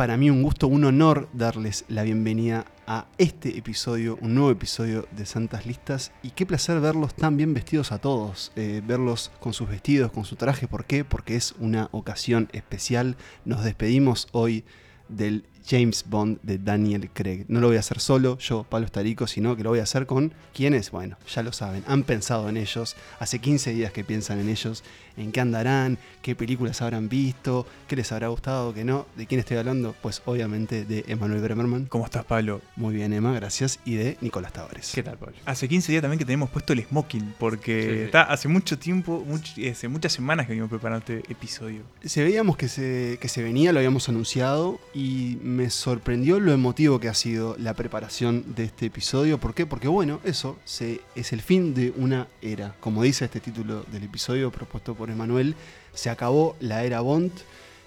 para mí un gusto, un honor darles la bienvenida a este episodio, un nuevo episodio de Santas Listas. Y qué placer verlos tan bien vestidos a todos, eh, verlos con sus vestidos, con su traje. ¿Por qué? Porque es una ocasión especial. Nos despedimos hoy del James Bond de Daniel Craig. No lo voy a hacer solo, yo, Pablo Estarico, sino que lo voy a hacer con quienes, bueno, ya lo saben, han pensado en ellos, hace 15 días que piensan en ellos, en qué andarán, qué películas habrán visto, qué les habrá gustado, qué no. ¿De quién estoy hablando? Pues obviamente de Emanuel Bremerman. ¿Cómo estás, Pablo? Muy bien, Emma, gracias. Y de Nicolás Tavares. ¿Qué tal, Pablo? Hace 15 días también que tenemos puesto el smoking, porque está hace mucho tiempo, hace muchas semanas que venimos preparando este episodio. Se veíamos que se, que se venía, lo habíamos anunciado, y me sorprendió lo emotivo que ha sido la preparación de este episodio. ¿Por qué? Porque bueno, eso es el fin de una era. Como dice este título del episodio propuesto por Emanuel, se acabó la era Bond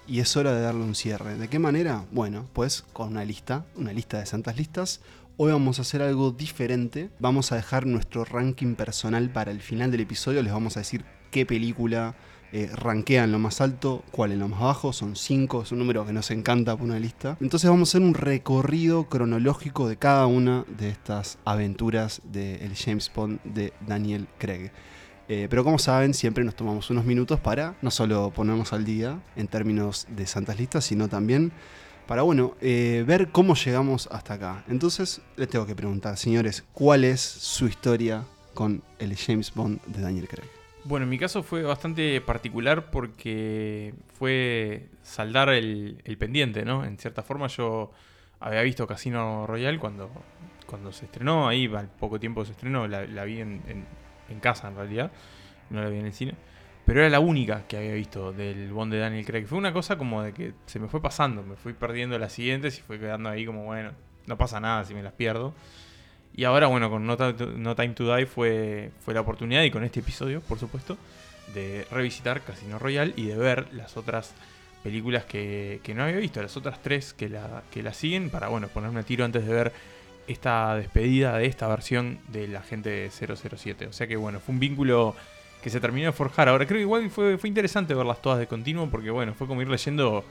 y es hora de darle un cierre. ¿De qué manera? Bueno, pues con una lista, una lista de santas listas. Hoy vamos a hacer algo diferente. Vamos a dejar nuestro ranking personal para el final del episodio. Les vamos a decir qué película eh, rankea en lo más alto, cuál en lo más bajo. Son cinco, es un número que nos encanta por una lista. Entonces vamos a hacer un recorrido cronológico de cada una de estas aventuras del James Bond de Daniel Craig. Eh, pero como saben, siempre nos tomamos unos minutos para no solo ponernos al día en términos de santas listas, sino también para, bueno, eh, ver cómo llegamos hasta acá. Entonces, les tengo que preguntar, señores, ¿cuál es su historia con el James Bond de Daniel Craig? Bueno, en mi caso fue bastante particular porque fue saldar el, pendiente, ¿no? En cierta forma yo había visto Casino Royale cuando, cuando se estrenó, ahí al poco tiempo se estrenó, la, vi en en casa en realidad, no la vi en el cine. Pero era la única que había visto del Bond de Daniel Craig. Fue una cosa como de que se me fue pasando, me fui perdiendo las siguientes y fue quedando ahí como, bueno, no pasa nada si me las pierdo. Y ahora, bueno, con No, Time to Die fue, fue la oportunidad, y con este episodio, por supuesto, de revisitar Casino Royale y de ver las otras películas que, que no había visto, las otras tres que la, que la siguen, para, bueno, ponerme a tiro antes de ver esta despedida de esta versión de la gente de 007. O sea que bueno, fue un vínculo que se terminó de forjar. Ahora creo que igual fue, fue interesante verlas todas de continuo porque bueno, fue como ir leyendo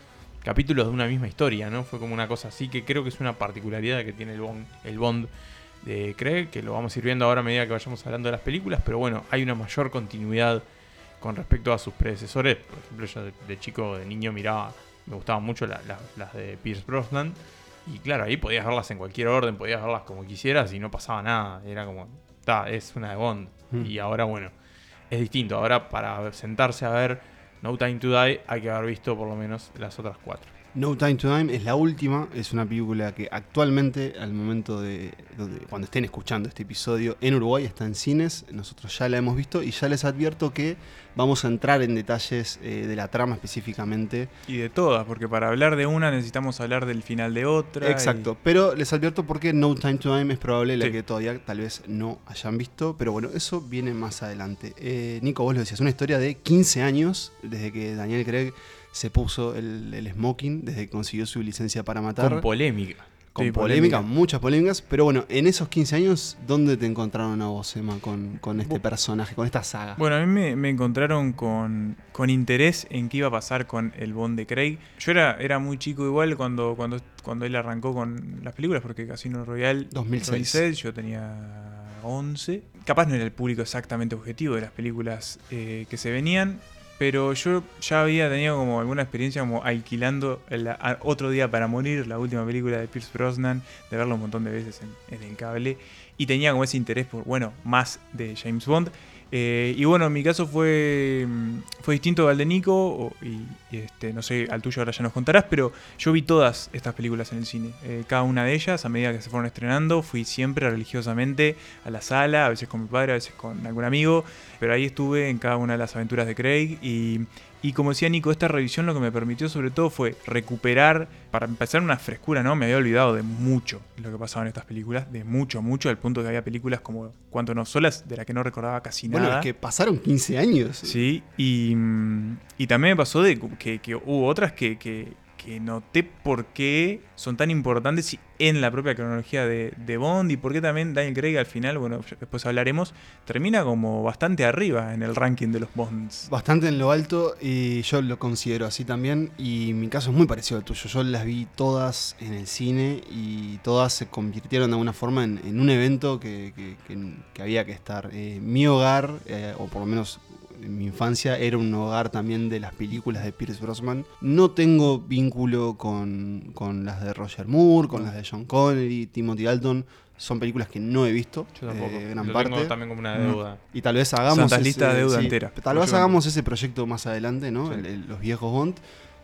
capítulos de una misma historia, ¿no? Fue como una cosa así que creo que es una particularidad que tiene el el Bond de Craig, que lo vamos a ir viendo ahora a medida que vayamos hablando de las películas, pero bueno, hay una mayor continuidad con respecto a sus predecesores. Por ejemplo, yo de, chico, de niño miraba, me gustaban mucho las de Pierce Brosnan. Y claro, ahí podías verlas en cualquier orden, podías verlas como quisieras y no pasaba nada. Era como, está, es una de Bond. Mm. Y ahora, bueno, es distinto. Ahora, para sentarse a ver No Time to Die, hay que haber visto por lo menos las otras cuatro. No Time to Die es la última, es una película que actualmente, al momento de, cuando estén escuchando este episodio, en Uruguay está en cines, nosotros ya la hemos visto y ya les advierto que vamos a entrar en detalles eh, de la trama específicamente. Y de todas, porque para hablar de una necesitamos hablar del final de otra. Exacto, pero les advierto porque No Time to Die es probable la que todavía tal vez no hayan visto, pero bueno, eso viene más adelante. Eh, Nico, vos lo decías, una historia de 15 años desde que Daniel Craig se puso el, smoking desde que consiguió su licencia para matar. Con polémica. Con polémica, muchas polémicas. Pero bueno, en esos 15 años, ¿dónde te encontraron a vos, Emma, con, con este personaje, con esta saga? Bueno, a mí me, encontraron con, con, interés en qué iba a pasar con el Bond de Craig. Yo era, era muy chico igual cuando, cuando, cuando él arrancó con las películas, porque Casino Royale 2006. yo tenía 11. Capaz no era el público exactamente objetivo de las películas eh, que se venían, pero yo ya había tenido como alguna experiencia como alquilando Otro Día para Morir, la última película de Pierce Brosnan, de verlo un montón de veces en, en el cable. Y tenía como ese interés por, bueno, más de James Bond. Eh, y bueno, en mi caso fue, mm, fue distinto al de Nico, y, este, no sé, al tuyo ahora ya nos contarás, pero yo vi todas estas películas en el cine. Eh, cada una de ellas, a medida que se fueron estrenando, fui siempre religiosamente a la sala, a veces con mi padre, a veces con algún amigo, pero ahí estuve en cada una de las aventuras de Craig y y como decía Nico, esta revisión lo que me permitió sobre todo fue recuperar, para empezar una frescura, ¿no? Me había olvidado de mucho lo que pasaba en estas películas, de mucho, mucho, al punto de que había películas como Cuanto no solas, de la que no recordaba casi nada. Bueno, es que pasaron 15 años. Sí, y, y también me pasó de que, hubo otras que, que noté por qué son tan importantes en la propia cronología de, Bond y por qué también Daniel Craig al final, bueno, después hablaremos, termina como bastante arriba en el ranking de los Bonds. Bastante en lo alto y yo lo considero así también y mi caso es muy parecido al tuyo. Yo las vi todas en el cine y todas se convirtieron de alguna forma en, un evento que, que, había que estar. Eh, mi hogar, eh, o por lo menos en mi infancia era un hogar también de las películas de Pierce Brosnan. No tengo vínculo con, las de Roger Moore, con las de John Connery, Timothy Dalton. Son películas que no he visto. Yo tampoco. Eh, gran parte. Tengo también como una deuda. Y tal vez hagamos. ese, lista de deuda entera. Tal vez hagamos ese proyecto más adelante, ¿no? los viejos Bond.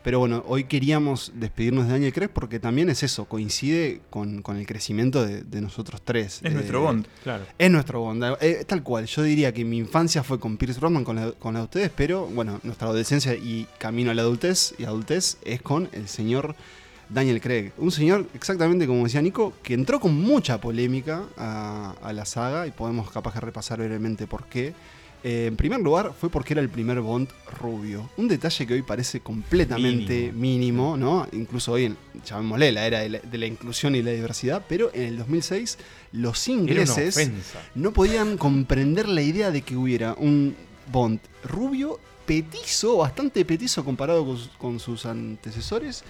Pero bueno, hoy queríamos despedirnos de Daniel Craig porque también es eso, coincide con, el crecimiento de, nosotros tres. Es nuestro Bond, claro. Es nuestro Bond, eh, tal cual. Yo diría que mi infancia fue con Pierce Brosnan, con la, con la de ustedes, pero bueno, nuestra adolescencia y camino a la adultez y adultez es con el señor Daniel Craig. Un señor, exactamente como decía Nico, que entró con mucha polémica a, a la saga y podemos capaz de repasar brevemente por qué. Eh, en primer lugar, fue porque era el primer Bond rubio. Un detalle que hoy parece completamente mínimo, ¿no? Incluso hoy, en, llamémosle la era de la, inclusión y la diversidad, pero en el 2006 los ingleses no podían comprender la idea de que hubiera un Bond rubio, petizo, bastante petizo comparado con sus antecesores,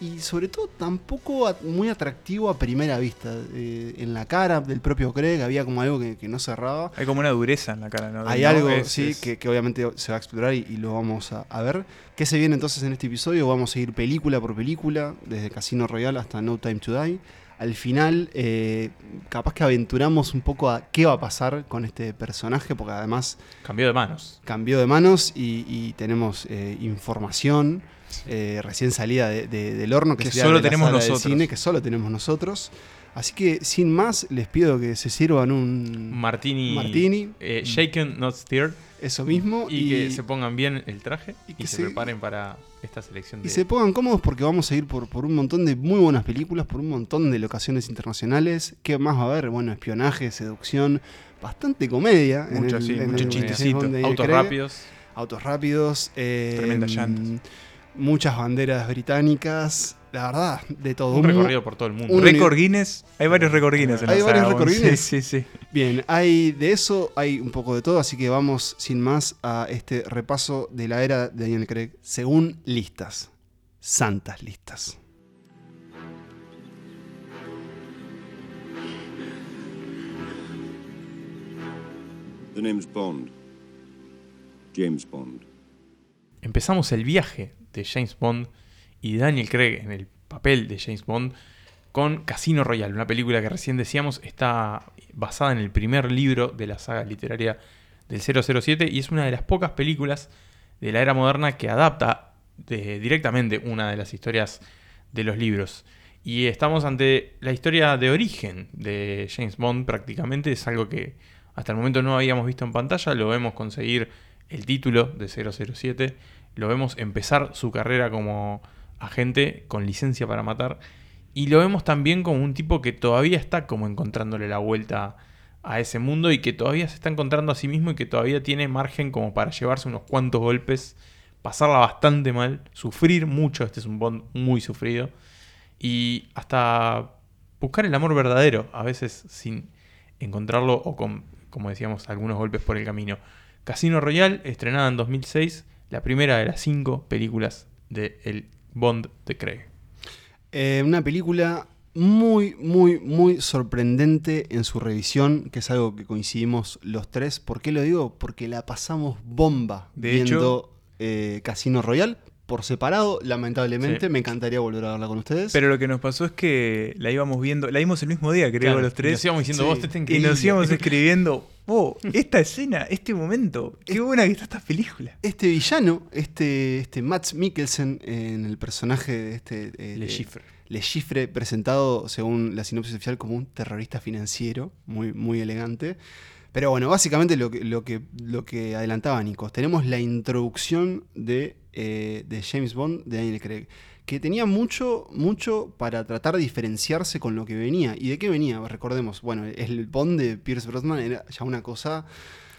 y sobre todo tampoco muy atractivo a primera vista. Eh, en la cara del propio Craig había como algo que, no cerraba. Hay como una dureza en la cara, ¿no? Hay algo, sí, Que, obviamente se va a explorar y, lo vamos a, ver. ¿Qué se viene entonces en este episodio? Vamos a ir película por película, desde Casino Royale hasta No Time to Die. Al final, eh, capaz que aventuramos un poco a qué va a pasar con este personaje, porque además... Cambió de manos. Cambió de manos y, tenemos eh, información eh, recién salida del horno, que, solo tenemos nosotros. Cine, que solo tenemos nosotros. Así que sin más, les pido que se sirvan un martini, martini eh, shaken, not stirred. Eso mismo. Y, que se pongan bien el traje y, que se, preparen para esta selección. Y se pongan cómodos porque vamos a ir por, por un montón de muy buenas películas, por un montón de locaciones internacionales. ¿Qué más va a haber? Bueno, espionaje, seducción, bastante comedia. Mucho, sí, mucho chistecito. Autos rápidos. Autos rápidos. Eh, Tremenda llantas muchas banderas británicas, la verdad, de todo. Un recorrido por todo el mundo. Un récord Guinness, hay varios récord Guinness en ¿Hay varios récord Guinness? Sí, sí, sí. Bien, hay de eso, hay un poco de todo, así que vamos sin más a este repaso de la era de Daniel Craig según listas, santas listas. The name's Bond. James Bond. Empezamos el viaje de James Bond y Daniel Craig en el papel de James Bond con Casino Royale, una película que recién decíamos está basada en el primer libro de la saga literaria del 007 y es una de las pocas películas de la era moderna que adapta directamente una de las historias de los libros. Y estamos ante la historia de origen de James Bond prácticamente, es algo que hasta el momento no habíamos visto en pantalla, lo vemos conseguir el título de 007 lo vemos empezar su carrera como agente con licencia para matar. Y lo vemos también como un tipo que todavía está como encontrándole la vuelta a ese mundo y que todavía se está encontrando a sí mismo y que todavía tiene margen como para llevarse unos cuantos golpes, pasarla bastante mal, sufrir mucho, este es un Bond muy sufrido, y hasta buscar el amor verdadero, a veces sin encontrarlo o con, como decíamos, algunos golpes por el camino. Casino Royale, estrenada en 2006, la primera de las cinco películas de El Bond de Craig. Eh, una película muy, muy, muy sorprendente en su revisión, que es algo que coincidimos los tres. ¿Por qué lo digo? Porque la pasamos bomba de viendo hecho, eh, Casino Royale. Por separado, lamentablemente, me encantaría volver a verla con ustedes. Pero lo que nos pasó es que la íbamos viendo, la vimos el mismo día, creo, los tres. Y nos íbamos diciendo, vos, Y nos íbamos escribiendo, oh, esta escena, este momento, qué buena que está esta película. Este villano, este, este Matt Mikkelsen en el personaje de este... Eh, Le Chiffre. Le Chiffre, presentado según la sinopsis oficial como un terrorista financiero, muy, muy elegante. Pero bueno, básicamente lo que, lo que, lo que adelantaba Nico, tenemos la introducción de, eh, de James Bond de Daniel Craig que tenía mucho, mucho para tratar de diferenciarse con lo que venía. ¿Y de qué venía? Recordemos, bueno, el Bond de Pierce Brosnan era ya una cosa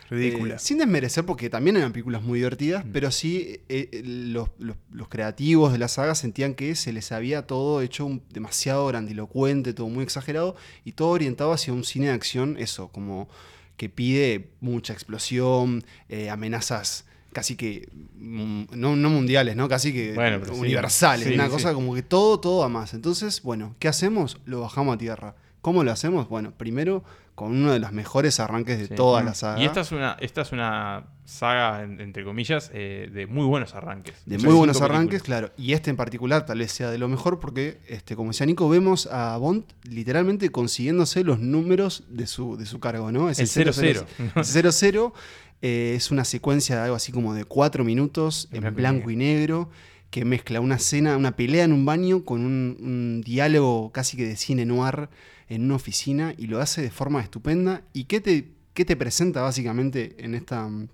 ridícula. Eh, sin desmerecer, porque también eran películas muy divertidas, Mm. pero sí eh, los, los- los creativos de la saga sentían que se les había todo hecho un- demasiado grandilocuente, todo muy exagerado, y todo orientado hacia un cine de acción, eso, como que pide mucha explosión, eh, amenazas casi que, mm, no, no mundiales, ¿no? Casi que Bueno, universales, Sí, una sí. cosa como que todo, todo a más. Entonces, bueno, ¿qué hacemos? Lo bajamos a tierra. ¿Cómo lo hacemos? Bueno, primero con uno de los mejores arranques de Sí. toda Mm. la saga. Y esta es una, esta es una saga, en- entre comillas, eh, de muy buenos arranques. De muy buenos arranques, películas. claro. Y este en particular tal vez sea de lo mejor porque, este, como decía Nico, vemos a Bond literalmente consiguiéndose los números de su, de su cargo, ¿no? Ese El 0-0. 0-0 eh, es una secuencia de algo así como de cuatro minutos En en blanco y negro que mezcla una escena, una pelea en un baño con un, un diálogo casi que de cine noir en una oficina y lo hace de forma estupenda. ¿Y qué te, qué te presenta básicamente en, esta, en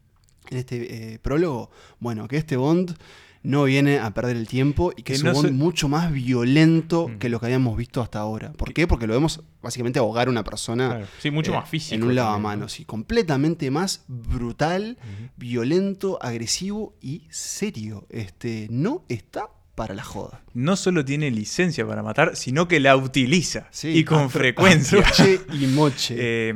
este eh, prólogo? Bueno, que este Bond no viene a perder el tiempo y que, Que es no un se- mucho más violento Mm. que lo que habíamos visto hasta ahora. ¿Por qué? Porque lo vemos básicamente ahogar a una persona Claro. Sí, mucho eh, más físico. En un lavamanos. Y completamente más brutal, violento, agresivo y serio. Este, no está para la joda. No solo tiene licencia para matar, sino que la utiliza. Sí, y con frecuencia. y moche. Eh,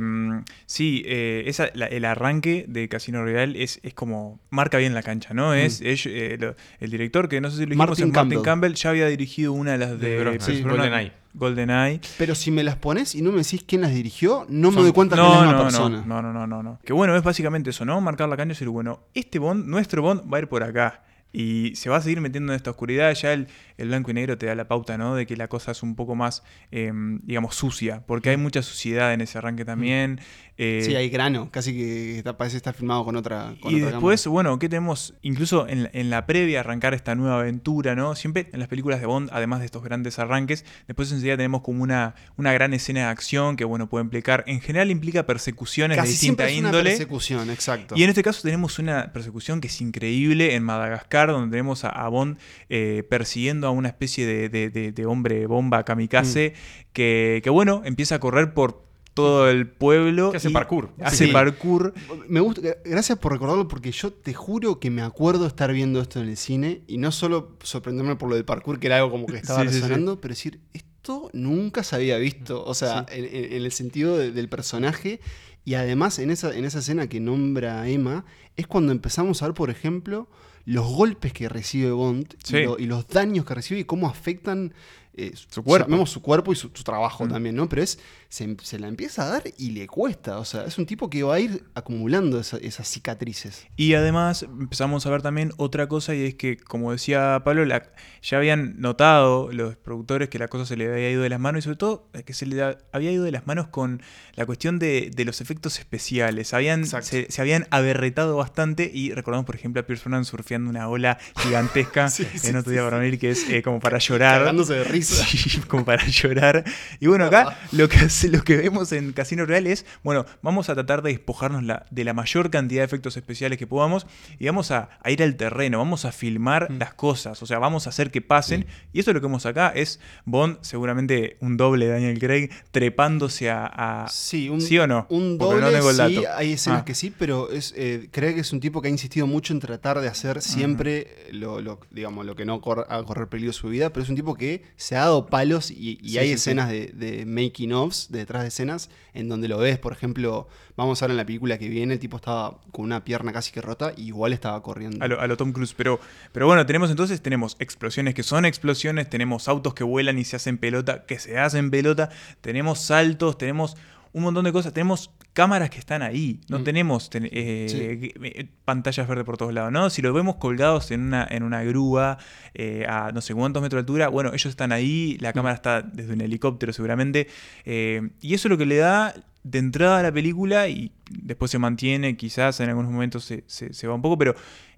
sí, eh, esa- la- el arranque de Casino Royale es, es como marca bien la cancha, ¿no? Es, es, eh, lo- el director que no sé si lo dijimos Martin es Martin Campbell. Campbell, ya había dirigido una de las de, De Brosnan, Pierce sí, Brosnan, GoldenEye. GoldenEye. Pero si me las pones y no me decís quién las dirigió, no me doy cuenta que es No, la misma no, persona. no, no, no, no, no. Que bueno, es básicamente eso, ¿no? Marcar la cancha y decir, bueno, este Bond, nuestro Bond va a ir por acá. Y se va a seguir metiendo en esta oscuridad. Ya el, el blanco y negro te da la pauta, ¿no? De que la cosa es un poco más, eh, digamos, sucia. Porque hay mucha suciedad en ese arranque también. Eh, Sí, hay grano, casi que está- parece estar filmado con otra. con y otra después, bueno, ¿qué tenemos? Incluso en, la- en la previa arrancar esta nueva aventura, ¿no? Siempre en las películas de Bond, además de estos grandes arranques, después enseguida tenemos como una, una gran escena de acción que, bueno, puede implicar, en general implica persecuciones de siempre distinta una índole. persecución, exacto. Y en este caso tenemos una persecución que es increíble en Madagascar, donde tenemos a, a Bond eh, persiguiendo a una especie de, de- de- de hombre bomba kamikaze Mm. que, que, bueno, empieza a correr por todo el pueblo. Que hace y parkour. Hace Sí. parkour. Me gusta, gracias por recordarlo porque yo te juro que me acuerdo estar viendo esto en el cine y no solo sorprenderme por lo del parkour, que era algo como que estaba Sí, sí, sí. resonando, pero decir, esto nunca se había visto, o sea, en, en- en el sentido de- del personaje y además en esa, en esa escena que nombra Emma, es cuando empezamos a ver, por ejemplo, los golpes que recibe Bond Sí. y, lo- y los daños que recibe y cómo afectan eh, Su cuerpo. llamemos su cuerpo y su, su trabajo Mm. también, ¿no? Pero es se, se la empieza a dar y le cuesta. O sea, es un tipo que va a ir acumulando esa- esas cicatrices. Y además empezamos a ver también otra cosa y es que, como decía Pablo, la- ya habían notado los productores que la cosa se le había ido de las manos y sobre todo eh, que se le había ido de las manos con la cuestión de, de los efectos especiales. Habían, se, se habían aberretado bastante y recordamos, por ejemplo, a Pierce Brosnan surfeando una ola gigantesca Sí, sí, en otro sí, día para venir que es eh, como para llorar. Cagándose de risa. Sí, como para llorar. Y bueno, acá lo que, hace- lo que vemos en Casino Real es, bueno, vamos a tratar de despojarnos la- de la mayor cantidad de efectos especiales que podamos y vamos a, a ir al terreno, vamos a filmar Mm. las cosas, o sea, vamos a hacer que pasen. Y eso es lo que vemos acá, es Bond, seguramente un doble de Daniel Craig, trepándose a... a- Sí, un, ¿Sí o no? Un Porque doble, no sí, hay escenas Ah. que sí, pero es, eh, que es un tipo que ha insistido mucho en tratar de hacer siempre lo, lo- digamos, lo que no cor- correr peligro su vida, pero es un tipo que se ha dado palos y, y Sí, hay escenas de, de making ofs, de detrás de escenas, en donde lo ves, por ejemplo, vamos a ver en la película que viene, el tipo estaba con una pierna casi que rota y igual estaba corriendo. A lo, a lo Tom Cruise, pero, pero bueno, tenemos entonces, tenemos explosiones que son explosiones, tenemos autos que vuelan y se hacen pelota, que se hacen pelota, tenemos saltos, tenemos un montón de cosas, tenemos cámaras que están ahí, no Mm. tenemos ten- eh, eh, pantallas verdes por todos lados, ¿no? Si los vemos colgados en una, en una grúa eh, a no sé cuántos metros de altura, bueno, ellos están ahí, la cámara está desde un helicóptero seguramente, eh, y eso es lo que le da de entrada a la película y después se mantiene, quizás en algunos momentos se, se- se va un poco, pero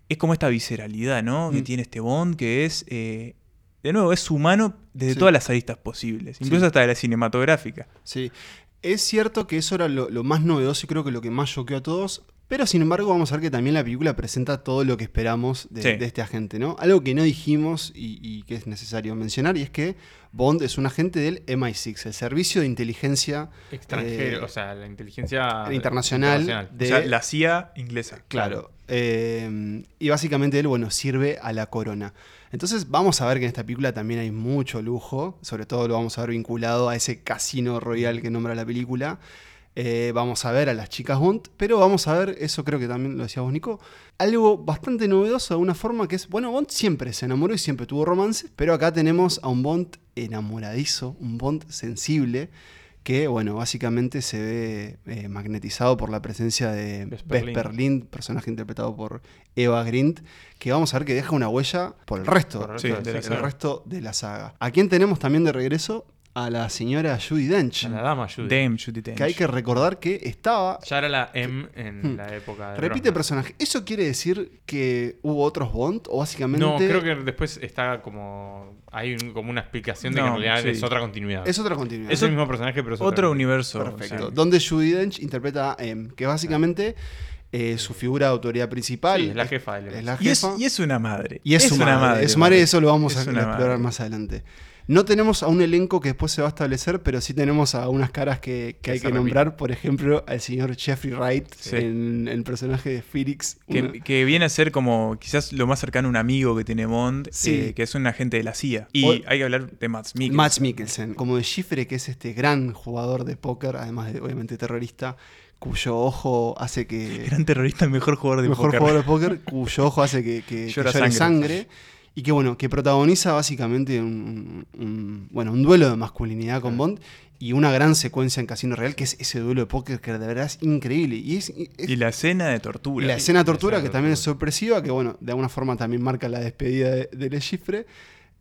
es como esta visceralidad, ¿no? Que Mm. tiene este Bond, que es, de nuevo, es humano desde Sí. todas las aristas posibles, incluso Sí. hasta de la cinematográfica. Sí. Es cierto que eso era lo, lo más novedoso y creo que lo que más choqueó a todos. Pero sin embargo vamos a ver que también la película presenta todo lo que esperamos de, Sí. de este agente, ¿no? Algo que no dijimos y, y que es necesario mencionar y es que Bond es un agente del MI6, el Servicio de Inteligencia Extranjero, Eh, o sea, la inteligencia internacional, internacional. de... o sea, la CIA inglesa. Claro. Eh, y básicamente él, bueno, sirve a la corona. Entonces vamos a ver que en esta película también hay mucho lujo, sobre todo lo vamos a ver vinculado a ese casino royal que nombra la película. Eh, vamos a ver a las chicas Bond, pero vamos a ver, eso creo que también lo decía vos, Nico, algo bastante novedoso de una forma que es, bueno, Bond siempre se enamoró y siempre tuvo romance, pero acá tenemos a un Bond enamoradizo, un Bond sensible, que, bueno, básicamente se ve eh, magnetizado por la presencia de Vesper Vesper Lind, personaje interpretado por Eva Grint, que vamos a ver que deja una huella por el resto, Por el Sí, de la el saga. resto de la saga. ¿A quién tenemos también de regreso? A la señora Judy Dench, A la dama Judy. Dame Judi Dench. que hay que recordar que estaba Ya era la M en Hmm. la época de Repite Brosnan. personaje. ¿Eso quiere decir que hubo otros Bond? ¿O básicamente No, creo que después está como. Hay un- como una explicación de que en realidad sí. es otra continuidad. es otra continuidad? Es el mismo personaje, pero es Otro universo. Perfecto. o sea, Donde Judy Dench interpreta a M, que básicamente eh, su figura de autoridad principal. Sí, es la jefa del es la y, es, jefa. y es una madre. Y es, su una madre. Es su madre y eso lo vamos Es a explorar madre. más adelante. No tenemos a un elenco que después se va a establecer, pero sí tenemos a unas caras que, que Que hay que nombrar. Por ejemplo, al señor Jeffrey Wright Sí. en el personaje de Felix. Que, una- que viene a ser como quizás lo más cercano a un amigo que tiene Bond, Sí. eh, que es un agente de la CIA. Y O- hay que hablar de Mads Mikkelsen. Max Mikkelsen, como de Schifre, que es este gran jugador de póker, además de obviamente terrorista, cuyo ojo hace que. Gran terrorista, el mejor jugador de mejor póker. jugador de póker, cuyo ojo hace que, que- que Llora llore sangre. sangre. Y que bueno, que protagoniza básicamente un, un- bueno, un duelo de masculinidad con Bond y una gran secuencia en Casino Real, que es ese duelo de póker que de verdad es increíble. Y es, es- Y la escena de y tortura. la escena de tortura, escena que también es sorpresiva, que bueno, de alguna forma también marca la despedida de, de Le Chiffre.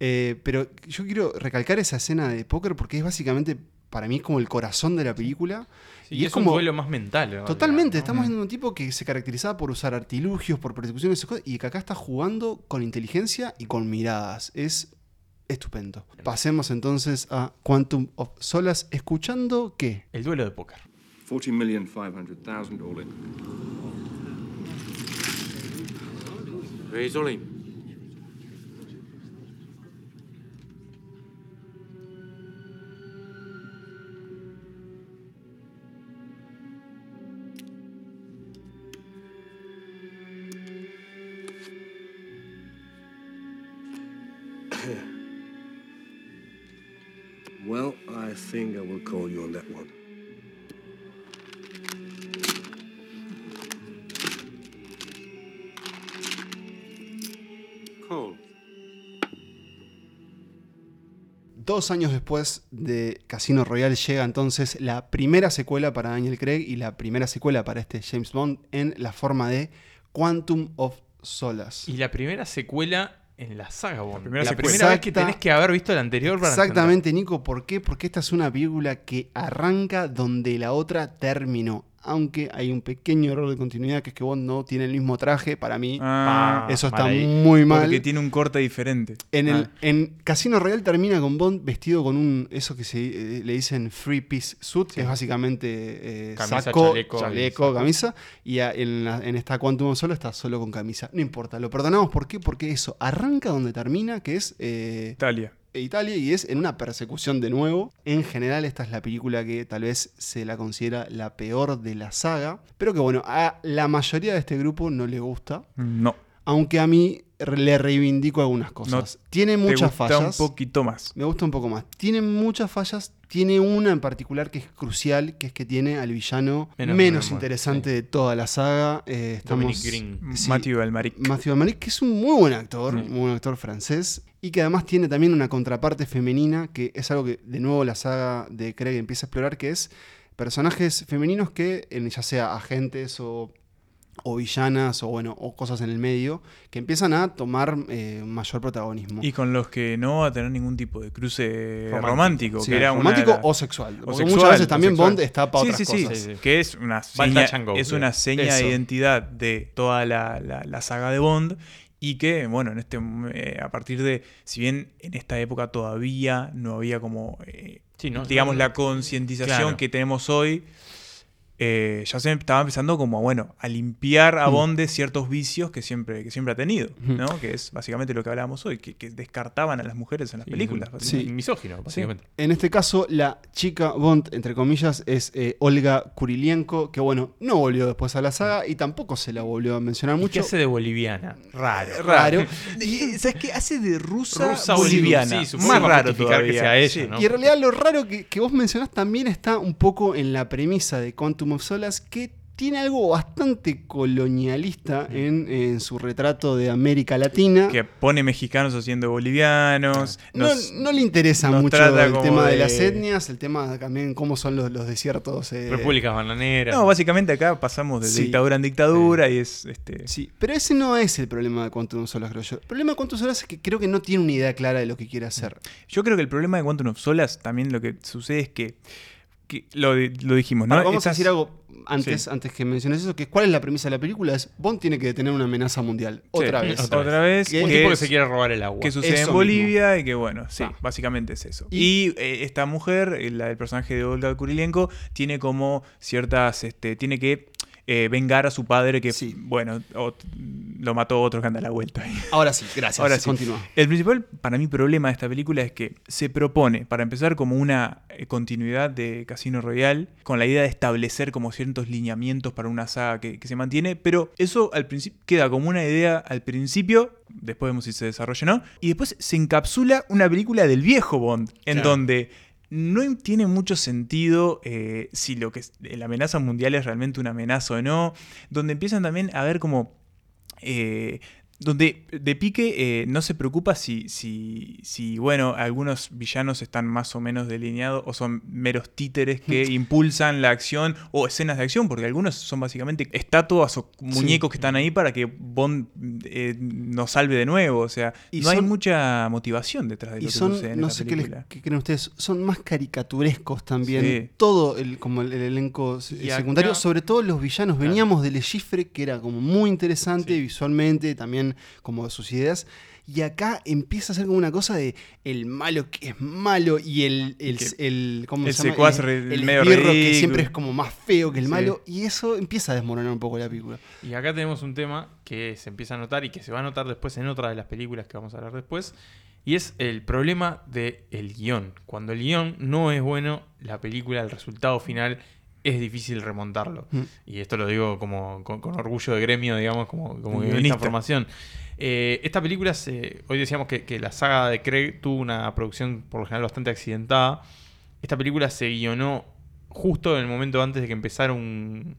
Eh, pero yo quiero recalcar esa escena de póker porque es básicamente, para mí, es como el corazón de la película. Sí, y es, es como- un duelo más mental. en realidad, Totalmente, ¿no? estamos viendo un tipo que se caracterizaba por usar artilugios, por persecuciones, y que acá está jugando con inteligencia y con miradas. Es estupendo. Pasemos entonces a Quantum of Solas, escuchando qué. El duelo de póker. 40,500,000 all in. Raise all in. Think I will call you on that one. Call. Dos años después de Casino Royale llega entonces la primera secuela para Daniel Craig y la primera secuela para este James Bond en la forma de Quantum of Solas. Y la primera secuela en la saga Bond. La primera primera, secuela. vez que tenés que haber visto la anterior para Exactamente, Nico. ¿Por qué? Porque esta es una película que arranca donde la otra terminó. Aunque hay un pequeño error de continuidad, que es que Bond no tiene el mismo traje. Para mí, Ah, eso está muy mal. porque tiene un corte diferente. En, el, Ah. en Casino Real termina con Bond vestido con un eso que se eh, le dicen free piece suit, que es básicamente eh, Camisa, saco, chaleco chaleco, y camisa, y a- en, la- en esta Quantum of solo está solo con camisa. No importa, lo perdonamos. ¿Por qué? Porque eso arranca donde termina, que es eh, Italia. Italia, y es en una persecución de nuevo. En general, esta es la película que tal vez se la considera la peor de la saga, pero que bueno, a la mayoría de este grupo no le gusta. No. Aunque a mí le reivindico algunas cosas. tiene Te muchas gusta fallas. un poquito más. Me gusta un poco más. Tiene muchas fallas. Tiene una en particular que es crucial, que es que tiene al villano menos, interesante de toda la saga. Eh, estamos, Dominic Green. Sí. Matthew Almaric. Matthew Almaric, que es un muy buen actor, Sí. muy buen actor francés, y que además tiene también una contraparte femenina, que es algo que de nuevo la saga de Craig empieza a explorar, que es personajes femeninos que, en, ya sea agentes o, o villanas o bueno, o cosas en el medio, que empiezan a tomar eh, mayor protagonismo. Y con los que no va a tener ningún tipo de cruce Romántico. romántico. Sí, que era romántico o sexual. Porque sexual, muchas veces o también sexual. Bond está para sí, otras sí, sí, cosas. Sí, sí. Que es una seña, es una seña de identidad de toda la, la- la saga de Bond. Y que, bueno, en este eh, a partir de, si bien en esta época todavía no había como, eh, Sí, no, digamos, no- la concientización Claro. que tenemos hoy, eh, ya se estaba empezando como, bueno, a limpiar a Mm. Bond de ciertos vicios que siempre, que siempre ha tenido. ¿no? Que es básicamente lo que hablábamos hoy, que, que descartaban a las mujeres en las Sí, películas. un misógino, básicamente. En este caso, la chica Bond, entre comillas, es eh, Olga Kurilienko, que bueno, no volvió después a la saga y tampoco se la volvió a mencionar ¿Y qué mucho. hace de boliviana? Raro. Raro. Y, ¿Sabes qué? Hace de rusa, Rusa boliviana. sí, Más raro justificar que todavía. sea ella, Sí. ¿no? Y en realidad lo raro que, que vos mencionás también está un poco en la premisa de Quantum of Solace, que tiene algo bastante colonialista en, en su retrato de América Latina. Que pone mexicanos haciendo bolivianos. no, nos- no le interesa mucho el tema de... de- las etnias, el tema también cómo son los, los desiertos. eh, Repúblicas bananeras. No, básicamente acá pasamos de Sí. dictadura en dictadura y es este. Sí, pero ese no es el problema de Quantum of Solace, creo yo. El problema de Quantum of Solace es que creo que no tiene una idea clara de lo que quiere hacer. Yo creo que el problema de Quantum of Solace también lo que sucede es que, que lo, lo dijimos, ¿no? Ahora, vamos a decir algo antes, antes que menciones eso, que cuál es la premisa de la película, es Bond tiene que detener una amenaza mundial. Otra Sí, vez. otra Otra vez. Que- un que tipo que es- se quiere robar el agua. que sucede Eso en mismo. Bolivia y que bueno, sí, Ah. básicamente es eso. Y- Y, eh, esta mujer, la del personaje de Olga Kurilenko, tiene como ciertas, este, tiene que eh, vengar a su padre que, Sí. bueno, lo mató otro que anda a la vuelta. Ahora sí, gracias. Ahora sí. Continúa. El principal, para mí, problema de esta película es que se propone, para empezar, como una eh, continuidad de Casino Royale, con la idea de establecer como ciertos lineamientos para una saga que, que se mantiene, pero eso al principio queda como una idea al principio, después vemos si se desarrolla o no, y después se encapsula una película del viejo Bond, en Claro. donde no tiene mucho sentido eh, si lo que es, la amenaza mundial es realmente una amenaza o no, donde empiezan también a ver como eh, donde de pique eh, no se preocupa si, si, si, bueno, algunos villanos están más o menos delineados o son meros títeres que impulsan la acción o escenas de acción, porque algunos son básicamente estatuas o muñecos que están ahí para que Bond eh, nos salve de nuevo. O sea, Y no hay mucha motivación detrás de lo Y que son, sucede en no sé qué, les- película. qué creen ustedes, son más caricaturescos también. Sí. Todo el, como el, el elenco Y secundario, acá- sobre todo los villanos. Claro. Veníamos del Chifre, que era como muy interesante Sí. visualmente, también como sus ideas. Y acá empieza a ser como una cosa de el malo que es malo y el, el, el, ¿cómo el se llama? secuaz el, el medio que siempre es como más feo que el Sí. malo. Y eso empieza a desmoronar un poco la película. Y acá tenemos un tema que se empieza a notar y que se va a notar después en otra de las películas que vamos a hablar después. Y es el problema del guion. Cuando el guion no es bueno, la película, el resultado final, es difícil remontarlo. Mm. Y esto lo digo como con, con orgullo de gremio, digamos, como, como en guionista. formación. Eh, esta película, se, hoy decíamos que, que la saga de Craig tuvo una producción por lo general bastante accidentada. Esta película se guionó justo en el momento antes de que empezara un,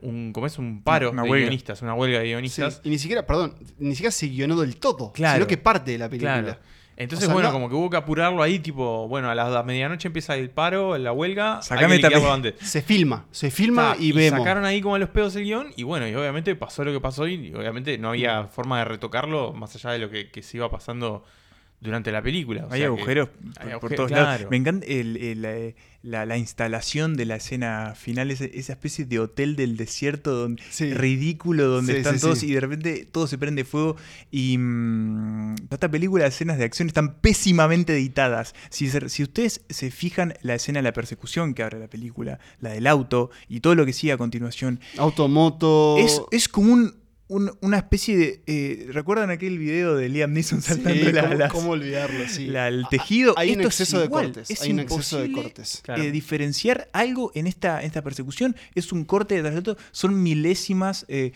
un, ¿cómo es? un paro Una de huelga. guionistas, una huelga de guionistas. Sí, Y ni siquiera, perdón, ni siquiera se guionó del todo, Claro. sino que parte de la película. Claro. Entonces, O sea, bueno, no- como que hubo que apurarlo ahí, tipo, bueno, a la medianoche empieza el paro, la huelga, Sacame antes. Se filma, se filma y, vemos. sacaron ahí como a los pedos el guion y bueno, y obviamente pasó lo que pasó y obviamente no había forma de retocarlo más allá de lo que, que se iba pasando durante la película. O Hay sea que- agujeros hay por, todos claro. lados. Me encanta el- el, eh, la, la instalación de la escena final, ese- esa especie de hotel del desierto donde, Sí. ridículo, donde Sí, están sí, todos sí. y de repente todo se prende fuego. Y mm, esta película, las escenas de acción están pésimamente editadas. Si, se- si ustedes se fijan la escena de la persecución que abre la película, la del auto y todo lo que sigue a continuación, Automoto. es, es como un, un- una especie de... eh, ¿Recuerdan aquel video de Liam Neeson Sí, saltando la- ¿cómo, las- cómo olvidarlo? Sí. la- el tejido? Hay un Esto es exceso de cortes, Es hay un exceso de cortes. Claro. eh, diferenciar algo en esta, en esta persecución. Es un corte detrás de otro. Son milésimas. eh,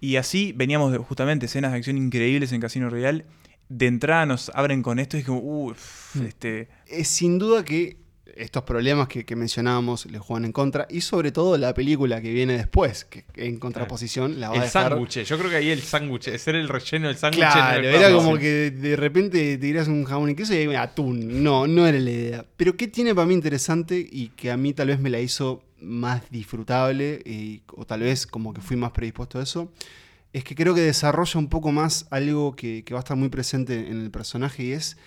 y así veníamos de justamente escenas de acción increíbles en Casino Royale. De entrada nos abren con esto y es como, uff, Mm. este, Es sin duda que estos problemas que, que mencionábamos le juegan en contra y sobre todo la película que viene después, que en contraposición la va a El dejar... sándwich, yo creo que ahí el sándwich, ser el relleno del sándwich. Claro, no era como que de repente te tiras un jamón y queso y hay atún. No, no era la idea. Pero ¿qué tiene para mí interesante y que a mí tal vez me la hizo más disfrutable y- o tal vez como que fui más predispuesto a eso? Es que creo que desarrolla un poco más algo que, que va a estar muy presente en el personaje y es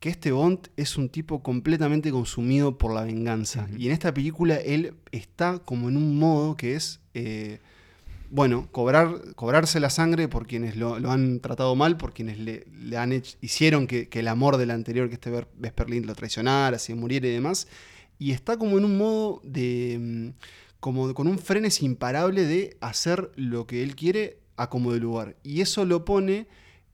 que este Bond es un tipo completamente consumido por la venganza. Y en esta película él está como en un modo que es... eh, bueno, cobrar, cobrarse la sangre por quienes lo, lo han tratado mal, por quienes le, le han hecho- hicieron que, que el amor del anterior, que este Ver- Vesper Lind lo traicionara, se muriera y demás. Y está como en un modo de. mm, como con un frenes imparable de hacer lo que él quiere a como de lugar. Y eso lo pone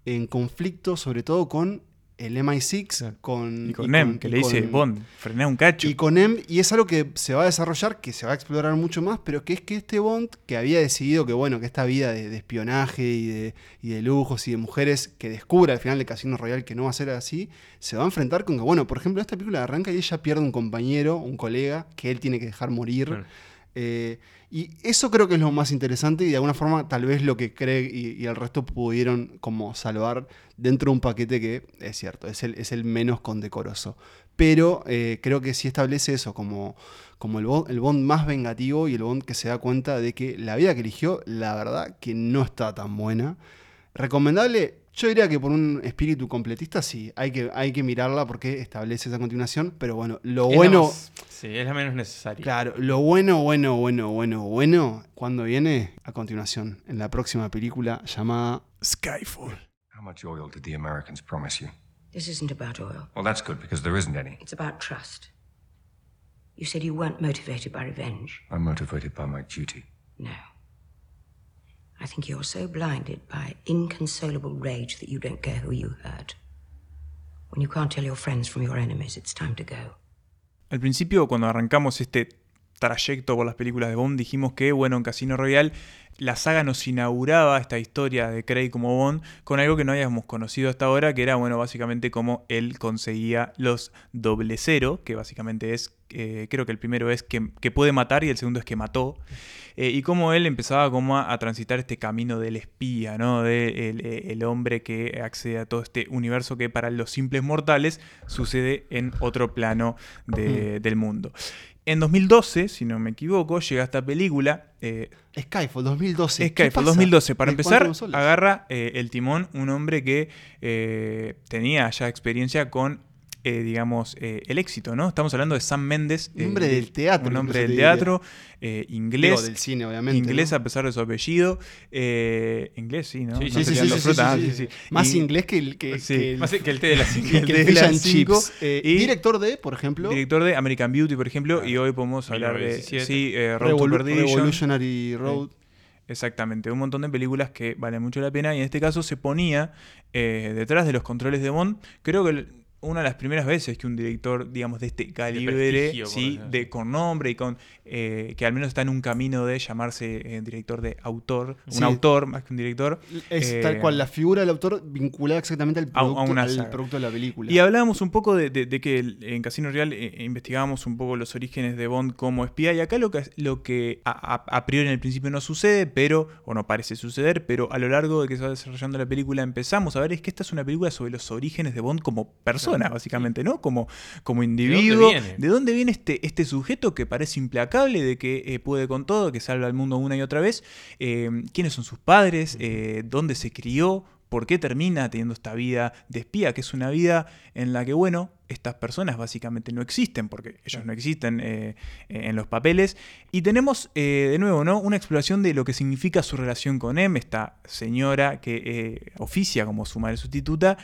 en conflicto sobre todo con el MI6, Claro. con... Y con Em, que y le dice, con- Bond, frená un cacho. Y con Em, y es algo que se va a desarrollar, que se va a explorar mucho más, pero que es que este Bond, que había decidido que, bueno, que esta vida de, de espionaje y de, y de lujos y de mujeres, que descubre al final de Casino Royale que no va a ser así, se va a enfrentar con que, bueno, por ejemplo, esta película arranca y ella pierde un compañero, un colega, que él tiene que dejar morir. Claro. Eh, y eso creo que es lo más interesante y de alguna forma tal vez lo que Craig y, el resto pudieron como salvar dentro de un paquete que es cierto, es el, es el menos condecoroso. Pero eh, creo que sí establece eso como, como el, Bond, el Bond más vengativo y el Bond que se da cuenta de que la vida que eligió, la verdad que no está tan buena. Recomendable, yo diría que por un espíritu completista sí, hay que, hay que mirarla porque establece esa continuación, pero bueno, lo Es bueno... más- sí, es la menos necesaria. Claro, lo bueno, bueno, bueno, bueno, bueno, cuando viene a continuación, en la próxima película llamada Skyfall. How much oil did the Americans promise you? This isn't about oil. Well, that's good because there isn't any. It's about trust. You said you weren't motivated by revenge. I'm motivated by my duty. No. I think you're so blinded by inconsolable rage that you don't care who you hurt. When you can't tell your friends from your enemies, it's time to go. Al principio, cuando arrancamos este trayecto por las películas de Bond, dijimos que, bueno, en Casino Royale la saga nos inauguraba esta historia de Craig como Bond con algo que no habíamos conocido hasta ahora, que era, bueno, básicamente cómo él conseguía los doble cero, que básicamente es, eh, creo que el primero es que, que puede matar y el segundo es que mató. Eh, y cómo él empezaba como a, a transitar este camino del espía, ¿no? De el, eh, el hombre que accede a todo este universo que para los simples mortales sucede en otro plano de- del mundo. En 2012, si no me equivoco, llega esta película. eh, Skyfall 2012. ¿Qué Skyfall pasa? 2012. Para ¿De empezar, agarra eh, el timón un hombre que eh, tenía ya experiencia con, eh, digamos, eh, el éxito, ¿no? Estamos hablando de Sam Mendes. Un hombre eh, del teatro, Un hombre del teatro, eh, inglés. Digo, del cine, obviamente. Inglés ¿no? a pesar de su apellido. eh, inglés, sí, ¿no? Sí, sí, sí. Más inglés que el, que, Sí. que el, Más que el té de las cinco. que el el de Fish las and cinco. Chips. Eh, Y- director de, por ejemplo, Director de American Beauty, por ejemplo, y hoy podemos hablar de 1917. sí, eh, Road to Revolu- Perdition. Revolutionary Road. Exactamente, un montón de películas que valen mucho la pena y en este caso se ponía eh, detrás de los controles de Bond. Creo que el- una de las primeras veces que un director, digamos, de este calibre, sí, de, con nombre y con eh, que al menos está en un camino de llamarse eh, director de autor, un autor más que un director. Es eh, tal cual la figura del autor vinculada exactamente al a- a producto, una al producto de la película. Y hablábamos un poco de, de- de que en Casino Real eh, investigábamos un poco los orígenes de Bond como espía. Y acá lo que, lo que a, a- a priori en el principio no sucede, pero, o no parece suceder, pero a lo largo de que se va desarrollando la película empezamos a ver es que esta es una película sobre los orígenes de Bond como persona, básicamente, ¿no? Como, como individuo. viene? ¿De dónde viene este, este sujeto que parece implacable, de que eh, puede con todo, que salva al mundo una y otra vez? Eh, ¿Quiénes son sus padres? Eh, ¿Dónde se crió? ¿Por qué termina teniendo esta vida de espía? Que es una vida en la que, bueno, estas personas básicamente no existen, porque ellos no existen eh, en los papeles. Y tenemos, eh, de nuevo, ¿no? Una exploración de lo que significa su relación con Em, esta señora que eh, oficia como su madre sustituta.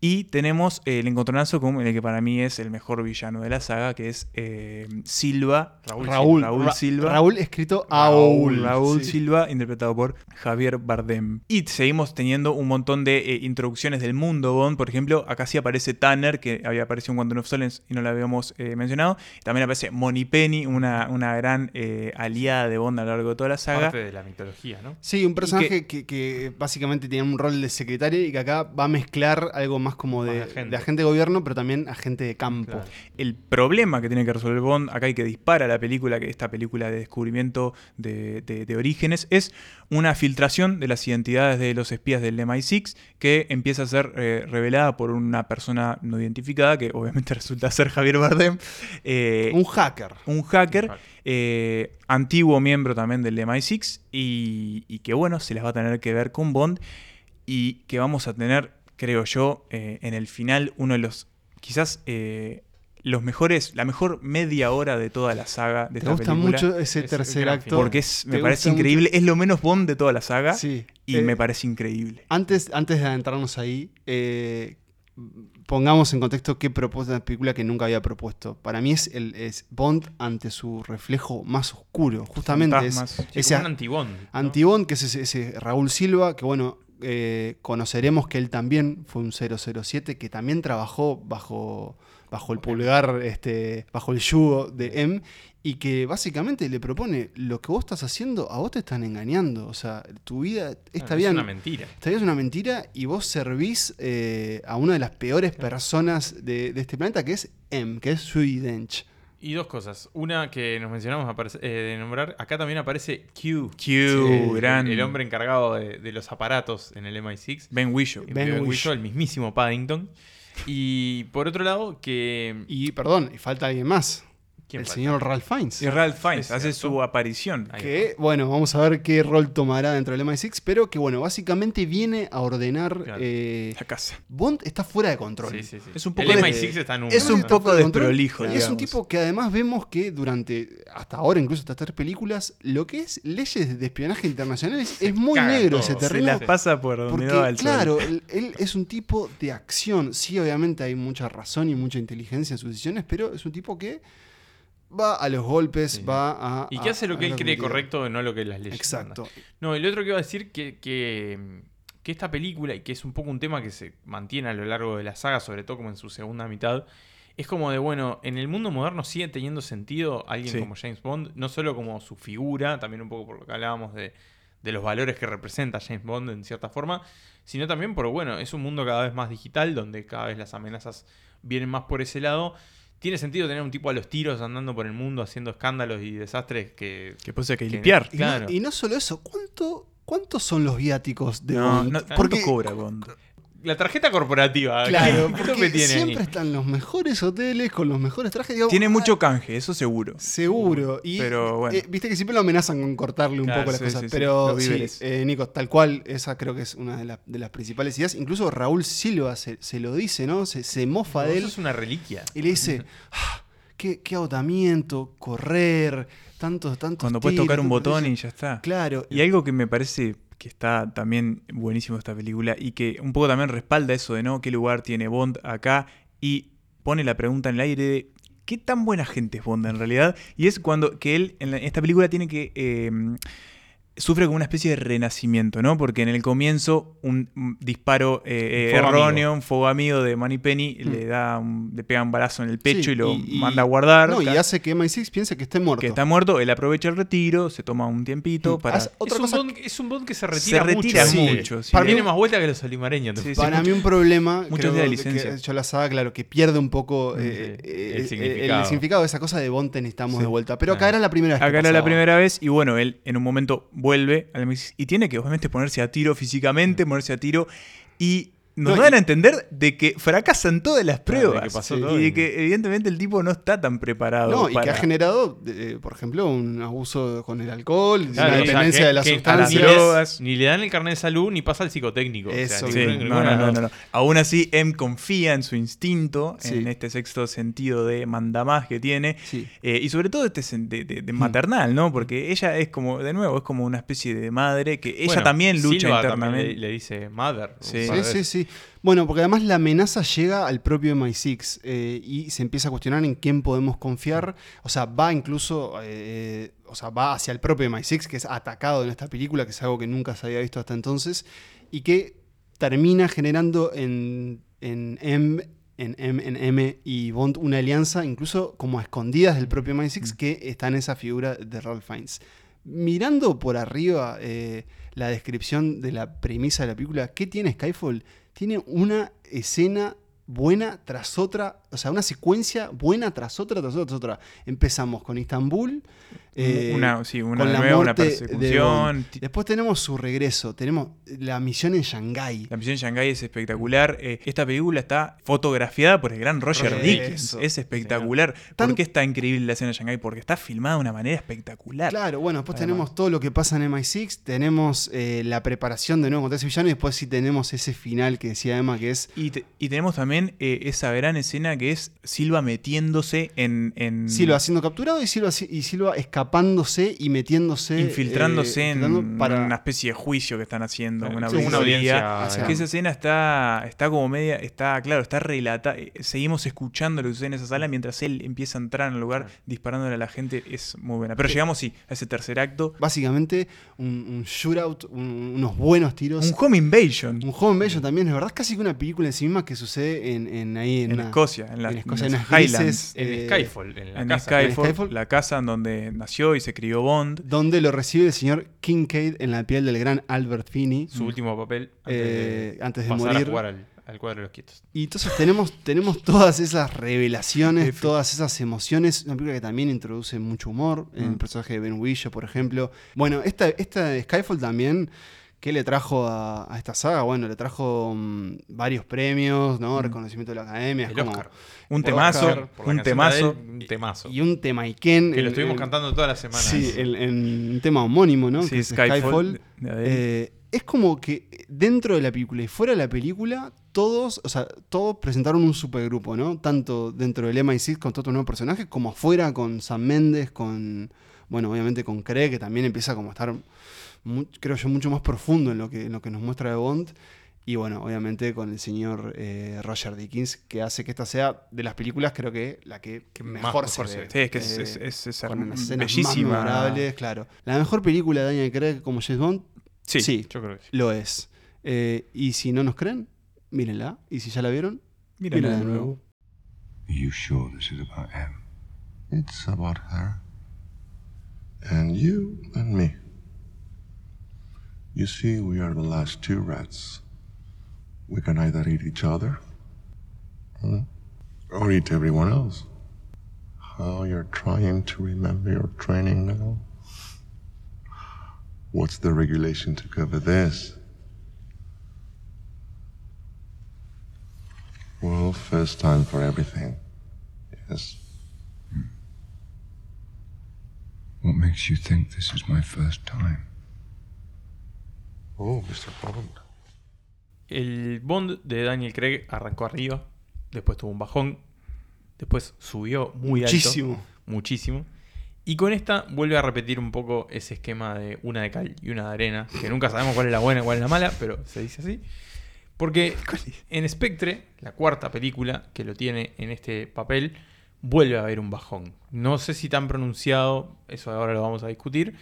Y tenemos eh, el encontronazo con el que para mí es el mejor villano de la saga, que es eh, Silva. Raúl, Raúl Ra- Silva. Raúl escrito Raúl, Aúl. Raúl sí. Silva, interpretado por Javier Bardem. Y seguimos teniendo un montón de eh, introducciones del mundo Bond. Por ejemplo, acá sí aparece Tanner, que había aparecido en Quantum of Solace y no lo habíamos eh, mencionado. También aparece Moni Penny, una, una gran eh, aliada de Bond a lo largo de toda la saga. Parte de la mitología, ¿no? Sí, un personaje que, que básicamente tiene un rol de secretaria y que acá va a mezclar algo más como de, Más de de agente. de gobierno, pero también agente de campo. Claro. El problema que tiene que resolver Bond, acá hay que dispara la película, que esta película de descubrimiento de, de- de orígenes, es una filtración de las identidades de los espías del MI6 que empieza a ser eh, revelada por una persona no identificada, que obviamente resulta ser Javier Bardem, eh, Un hacker. un hacker, hacker. eh, antiguo miembro también del MI6, y, y que bueno, se las va a tener que ver con Bond, y que vamos a tener, creo yo, eh, en el final uno de los, quizás... eh, los mejores, la mejor media hora de toda la saga de ¿Te esta gusta película. mucho ese Es tercer acto? Porque es, me ¿Te parece mucho? increíble. Es lo menos Bond de toda la saga. Sí. Y Eh, me parece increíble. Antes, antes de adentrarnos ahí, eh, pongamos en contexto qué propone una película que nunca había propuesto. Para mí es, el, es Bond ante su reflejo más oscuro. Justamente es. Sí, ese como un antibond. ¿no? Antibond, que es ese, ese Raúl Silva, que bueno, eh, conoceremos que él también fue un 007, que también trabajó bajo, bajo el pulgar, este, bajo el yugo de M, y que básicamente le propone, lo que vos estás haciendo, a vos te están engañando. O sea, tu vida está Claro, bien. Es una mentira. Esta vida es una mentira y vos servís eh, a una de las peores personas de, de este planeta, que es M, que es Sui Dench. Y dos cosas. Una que nos mencionamos aparece- eh, de nombrar. Acá también aparece Q. Q, Sí, gran. El hombre encargado de, de los aparatos en el MI6. Ben Whishaw. Ben Ben Whishaw. Whishaw, el mismísimo Paddington. Y por otro lado, que. Y perdón, y falta alguien más. ¿Quién el falta? señor Ralph Fiennes. Y Ralph Fiennes Es hace cierto. su aparición. Ahí Que, bueno, vamos a ver qué rol tomará dentro del MI6, pero que, bueno, básicamente viene a ordenar. Claro. eh, La casa. Bond está fuera de control. Sí, sí, sí. Es un poco el de- MI6 está en un. Es un poco de control. desprolijo, Y es digamos. un tipo que además vemos que durante, hasta ahora, incluso hasta tres películas, lo que es leyes de espionaje internacionales es muy negro todo. ese Se Se terreno. las pasa por donde Porque, va el sol. claro, él, él es un tipo de acción. Sí, obviamente hay mucha razón y mucha inteligencia en sus decisiones, pero es un tipo que va a los golpes, Sí. va a. Y que hace lo que él cree correcto, no lo que las leyes. Exacto. mandan. No, el otro que iba a decir que, que, que esta película, y que es un poco un tema que se mantiene a lo largo de la saga, sobre todo como en su segunda mitad, es como de, bueno, en el mundo moderno sigue teniendo sentido alguien Sí. como James Bond, no solo como su figura, también un poco por lo que hablábamos de, de los valores que representa James Bond en cierta forma, sino también por, bueno, es un mundo cada vez más digital, donde cada vez las amenazas vienen más por ese lado. Tiene sentido tener un tipo a los tiros andando por el mundo haciendo escándalos y desastres que, Que pues hay que que- limpiar. Y, no- Claro. y no, solo eso, ¿cuánto, ¿cuántos son los viáticos de No, Bond? no, Porque- ¿Cuánto cobra Bond? La tarjeta corporativa. Claro, ¿qué porque tope tiene ahí? siempre están los mejores hoteles con los mejores trajes. digamos, Tiene ah, mucho canje, eso seguro. Seguro. Y, Pero bueno. eh, Viste que siempre lo amenazan con cortarle un Claro, poco las sí, cosas. sí, pero sí, eh, Nico, tal cual, esa creo que es una de, la- de las principales ideas. Incluso Raúl Silva se, se lo dice, ¿no? Se, se mofa de él Eso es una reliquia. y le dice: "Ah, qué, qué agotamiento, correr, tantos, tantos. Cuando puedes tocar un botón y ya está. Claro. Y algo que me parece que está también buenísimo esta película y que un poco también respalda eso de no qué lugar tiene Bond acá y pone la pregunta en el aire de qué tan buena gente es Bond en realidad y es cuando que él en esta película tiene que eh, sufre como una especie de renacimiento, ¿no? Porque en el comienzo un, disparo eh, eh, Fuego erróneo, un fuego amigo de Moneypenny le da un- le pega un balazo en el pecho Mm. Sí, y lo y- manda a guardar. No, y hace que MI6 piense que esté muerto. que está muerto, él aprovecha el retiro, se toma un tiempito Mm. para Otra es, un bond, es un bond que se retira, se retira mucho. sí. mucho. sí. Para mí- Tiene más vuelta que los olimareños. Sí, sí. Para mí un problema, Muchos de que licencia. yo la saga, claro, que pierde un poco Sí, eh, eh, el eh, significado. el significado de esa cosa de Bond necesitamos Sí. de vuelta. Pero acá era la primera vez Acá era la primera vez y bueno, él en un momento vuelve al MI6 y tiene que obviamente ponerse a tiro físicamente, ponerse a tiro y nos No, dan y- a entender de que fracasan todas las Claro, de pruebas que pasó Sí. todo y de que evidentemente el tipo no está tan preparado. No, y que ha generado, eh, por ejemplo, un abuso con el alcohol, Claro, una o sea, dependencia que- de las sustancias. ni, las le- drogas. ni le dan el carnet de salud ni pasa el psicotécnico. Eso, o sea, Sí, no, no, de no. Aún así, M confía en su instinto, Sí. en este sexto sentido de mandamás que tiene. Sí. Eh, y sobre todo este de, de- de maternal, ¿no? Porque ella es como, de nuevo, es como una especie de madre que ella Bueno, también lucha Silva también internamente. le, le dice mother. Sí. Sí, de sí. Bueno, porque además la amenaza llega al propio MI6 eh, y se empieza a cuestionar en quién podemos confiar. O sea, va incluso, eh, o sea, va hacia el propio MI6, que es atacado en esta película, que es algo que nunca se había visto hasta entonces, y que termina generando en, en M. En M, en M y Bond una alianza, incluso como a escondidas del propio MI6, que está en esa figura de Ralph Fiennes. Mirando por arriba eh, la descripción de la premisa de la película, ¿qué tiene Skyfall? Tiene una escena buena tras otra, o sea, una secuencia buena tras otra, tras otra, tras otra. Empezamos con Istambul. eh, una, sí, una, con la nueva, una muerte persecución. Después tenemos su regreso, tenemos la misión en Shanghái. La misión en Shanghái es espectacular. Eh, esta película está fotografiada por el gran Roger Dickens. eso. Es espectacular. Tan- ¿Por qué está increíble la escena de Shanghái? Porque está filmada de una manera espectacular. Claro, bueno, después Además. tenemos todo lo que pasa en MI6, tenemos eh, la preparación de nuevo contra ese villano y después sí tenemos ese final que decía Emma que es Y, te- y tenemos también eh, esa gran escena que es Silva metiéndose en. en Silva siendo capturado y Silva, y Silva escapándose y metiéndose. infiltrándose eh, en para- una especie de juicio que están haciendo. Claro, una sí, una audiencia. Que esa escena está, está como media. Está, claro, está relata. eh, Seguimos escuchando lo que sucede en esa sala mientras él empieza a entrar en el lugar disparándole a la gente. Es muy buena. Pero llegamos, sí, a ese tercer acto. Básicamente, un, un shootout, un- unos buenos tiros. Un home invasion. Un Home Invasion también, es verdad, es casi que una película en sí misma que sucede en, en ahí en, En una- Escocia, en, la- en en en las las Highlands. grises, En eh, Skyfall, en la En casa. Skyfall, En Skyfall. la casa en donde nació y se crió Bond. donde lo recibe el señor Kincaid en la piel del gran Albert Finney. Su último papel antes Eh, de, antes de pasar morir. a jugar al, al cuadro de los quietos. Y entonces tenemos, tenemos todas esas revelaciones, F. todas esas emociones. Una película que también introduce mucho humor. En el Mm. personaje de Ben Whishaw, por ejemplo. Bueno, esta, esta de Skyfall también. ¿Qué le trajo a, a esta saga? Bueno, le trajo mm, varios premios, ¿no? Reconocimiento de la academia. es El como- Oscar. Un temazo, Oscar, un temazo. él, un temazo. Y un tema Iken. que lo en- estuvimos en- cantando toda la semana. Sí, en, en un tema homónimo, ¿no? Sí, Que es Skyfall. Eh, es como que dentro de la película y fuera de la película, todos, o sea, todos presentaron un supergrupo, ¿no? Tanto dentro del MI6 con todo un nuevo personaje, como afuera con Sam Mendes, con, bueno, obviamente con Craig, que también empieza como a estar, creo yo, mucho más profundo en lo que, en lo que nos muestra de Bond. Y bueno, obviamente con el señor eh, Roger Dickens, que hace que esta sea de las películas, creo que la que, mejor, se, mejor se ve. ve. Sí, es que es, Eh, es, es- es con bellísima. más memorables, claro. La mejor película de Daniel Craig como James Bond, Sí, sí, Yo creo que sí. lo es. Eh, y si no nos creen, mírenla. Y si ya la vieron, Mírenla mírenla de nuevo. Are you sure this is about him? It's about her. And you and me. You see, we are the last two rats. We can either eat each other or eat everyone else. How you're trying to remember your training now? What's the regulation to cover this? Well, first time for everything. Yes. What makes you think this is my first time? Oh, Mr. Bond. El Bond de Daniel Craig arrancó arriba, después tuvo un bajón, después subió muy Muchísimo. alto. Muchísimo. Y con esta vuelve a repetir un poco ese esquema de una de cal y una de arena, que nunca sabemos cuál es la buena y cuál es la mala, pero se dice así. Porque en Spectre, la cuarta película que lo tiene en este papel, vuelve a haber un bajón. No sé si tan pronunciado, eso ahora lo vamos a discutir,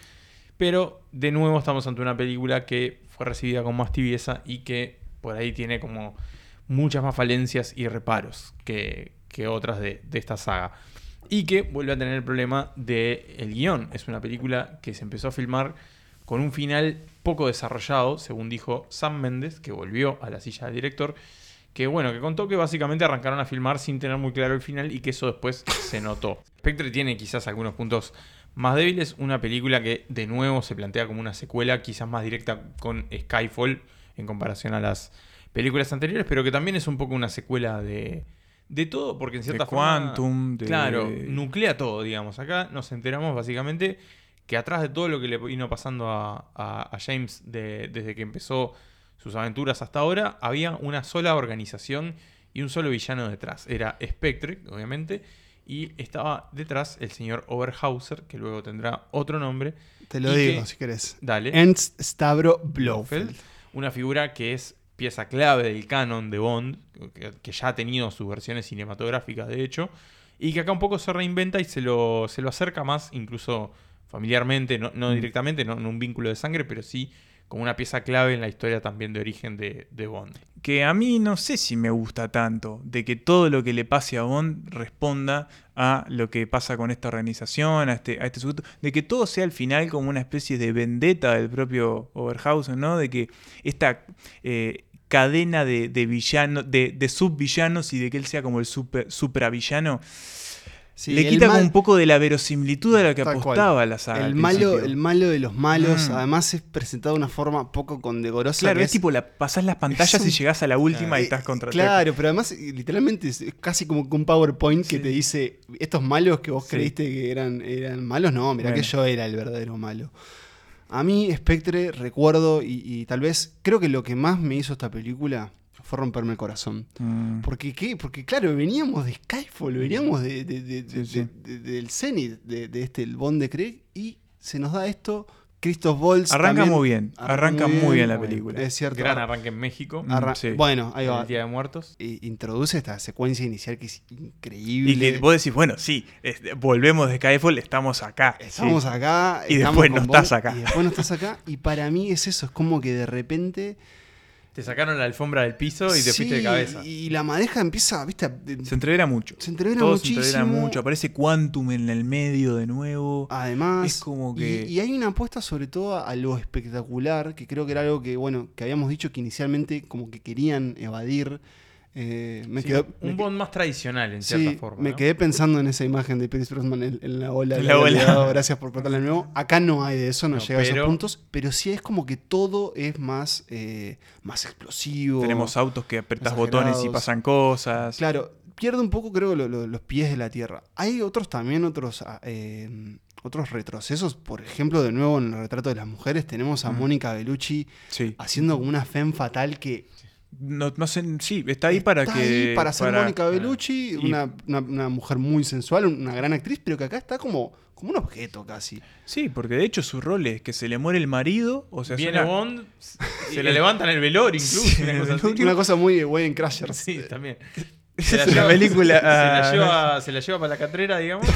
pero de nuevo estamos ante una película que fue recibida con más tibieza y que por ahí tiene como muchas más falencias y reparos que, que otras de, de esta saga. Y que vuelve a tener el problema del el guion. Es una película que se empezó a filmar con un final poco desarrollado, según dijo Sam Mendes, que volvió a la silla del director, que bueno, que contó que básicamente arrancaron a filmar sin tener muy claro el final y que eso después se notó. Spectre tiene quizás algunos puntos más débiles, una película que de nuevo se plantea como una secuela, quizás más directa con Skyfall en comparación a las películas anteriores, pero que también es un poco una secuela de, de todo, porque en cierta De forma... Quantum, de- Claro, nuclea todo, digamos. Acá nos enteramos básicamente que atrás de todo lo que le vino pasando a, a- a James de- desde que empezó sus aventuras hasta ahora, había una sola organización y un solo villano detrás. Era Spectre, obviamente, y estaba detrás el señor Oberhauser, que luego tendrá otro nombre. te lo digo que- si querés. Dale. Ernst Stavro Blofeld. Una figura que es pieza clave del canon de Bond, que, que ya ha tenido sus versiones cinematográficas, de hecho, y que acá un poco se reinventa y se lo, se lo acerca más, incluso familiarmente, no, no directamente, no, no un vínculo de sangre, pero sí como una pieza clave en la historia también de origen de, de Bond. Que a mí no sé si me gusta tanto, de que todo lo que le pase a Bond responda a lo que pasa con esta organización, a este, a este sujeto, de que todo sea al final como una especie de vendetta del propio Oberhausen, ¿no? De que esta eh, cadena de, de villanos, de, de subvillanos y de que él sea como el super, supravillano, Sí, le quita como un poco de la verosimilitud a la que cual. apostaba la saga. El malo, el malo de los malos, Mm. además es presentado de una forma poco condegorosa. Claro, es tipo, la, pasás las pantallas un- y llegás a la última y estás contra Claro, pero además literalmente es casi como un PowerPoint que te dice, estos malos que vos Sí. creíste que eran, eran malos, no, mira Bueno. que yo era el verdadero malo. A mí Spectre recuerdo y, y tal vez creo que lo que más me hizo esta película fue romperme el corazón. Mm. Porque, ¿qué? Porque, claro, veníamos de Skyfall, veníamos de, de- de- de- Sí, sí. de- de- del Zenith, de, de este, el Bond de Craig, y se nos da esto. Christoph Waltz. Arranca también- muy bien, arranca muy bien la película. Es cierto. Gran Ar- arranque en México. arra- sí. Bueno, ahí va. El Día de Muertos. Introduce esta secuencia inicial que es increíble. Y que vos decís, bueno, sí, volvemos de Skyfall, estamos acá. Estamos sí. acá. Y estamos después no Bond, estás acá. Y después no estás acá. Y para mí es eso, es como que de repente. Te sacaron la alfombra del piso y te Sí, fuiste de cabeza. Y la madeja empieza, viste, Se entrevera mucho. se entrevera Todo muchísimo. se entrevera mucho. Aparece Quantum en el medio de nuevo. Además, Es como y- que- y, hay una apuesta sobre todo a lo espectacular, que creo que era algo que, bueno, que habíamos dicho que inicialmente como que querían evadir. Eh, me Sí, quedó- me un Bond más tradicional, en sí, cierta forma. me ¿no? quedé pensando en esa imagen de Pierce Brosnan en, en la ola. La la ola. Gracias por contarle de nuevo. Acá no hay de eso, no, No, llega a esos puntos, pero sí es como que todo es más, eh, más explosivo. Tenemos autos que exagerados. botones y pasan cosas. Claro, pierde un poco, creo, lo- lo- los pies de la tierra. Hay otros también, otros, ah, eh, otros retrocesos. Por ejemplo, de nuevo en el retrato de las mujeres, tenemos a Mm. Mónica Bellucci Sí. haciendo como una femme fatal que No, no sé, sí, está ahí para está que. ahí para ser para- Mónica Bellucci, y- una, una- una mujer muy sensual, una gran actriz, pero que acá está como, como un objeto casi. Sí, porque de hecho su rol es que se le muere el marido, o sea, Viene una- Bond, se le levantan el velorio incluso. Sí, una cosa así. Una cosa muy de Wedding Crashers. Sí, también. Película. Se la, lleva, se la lleva para la catrera, digamos.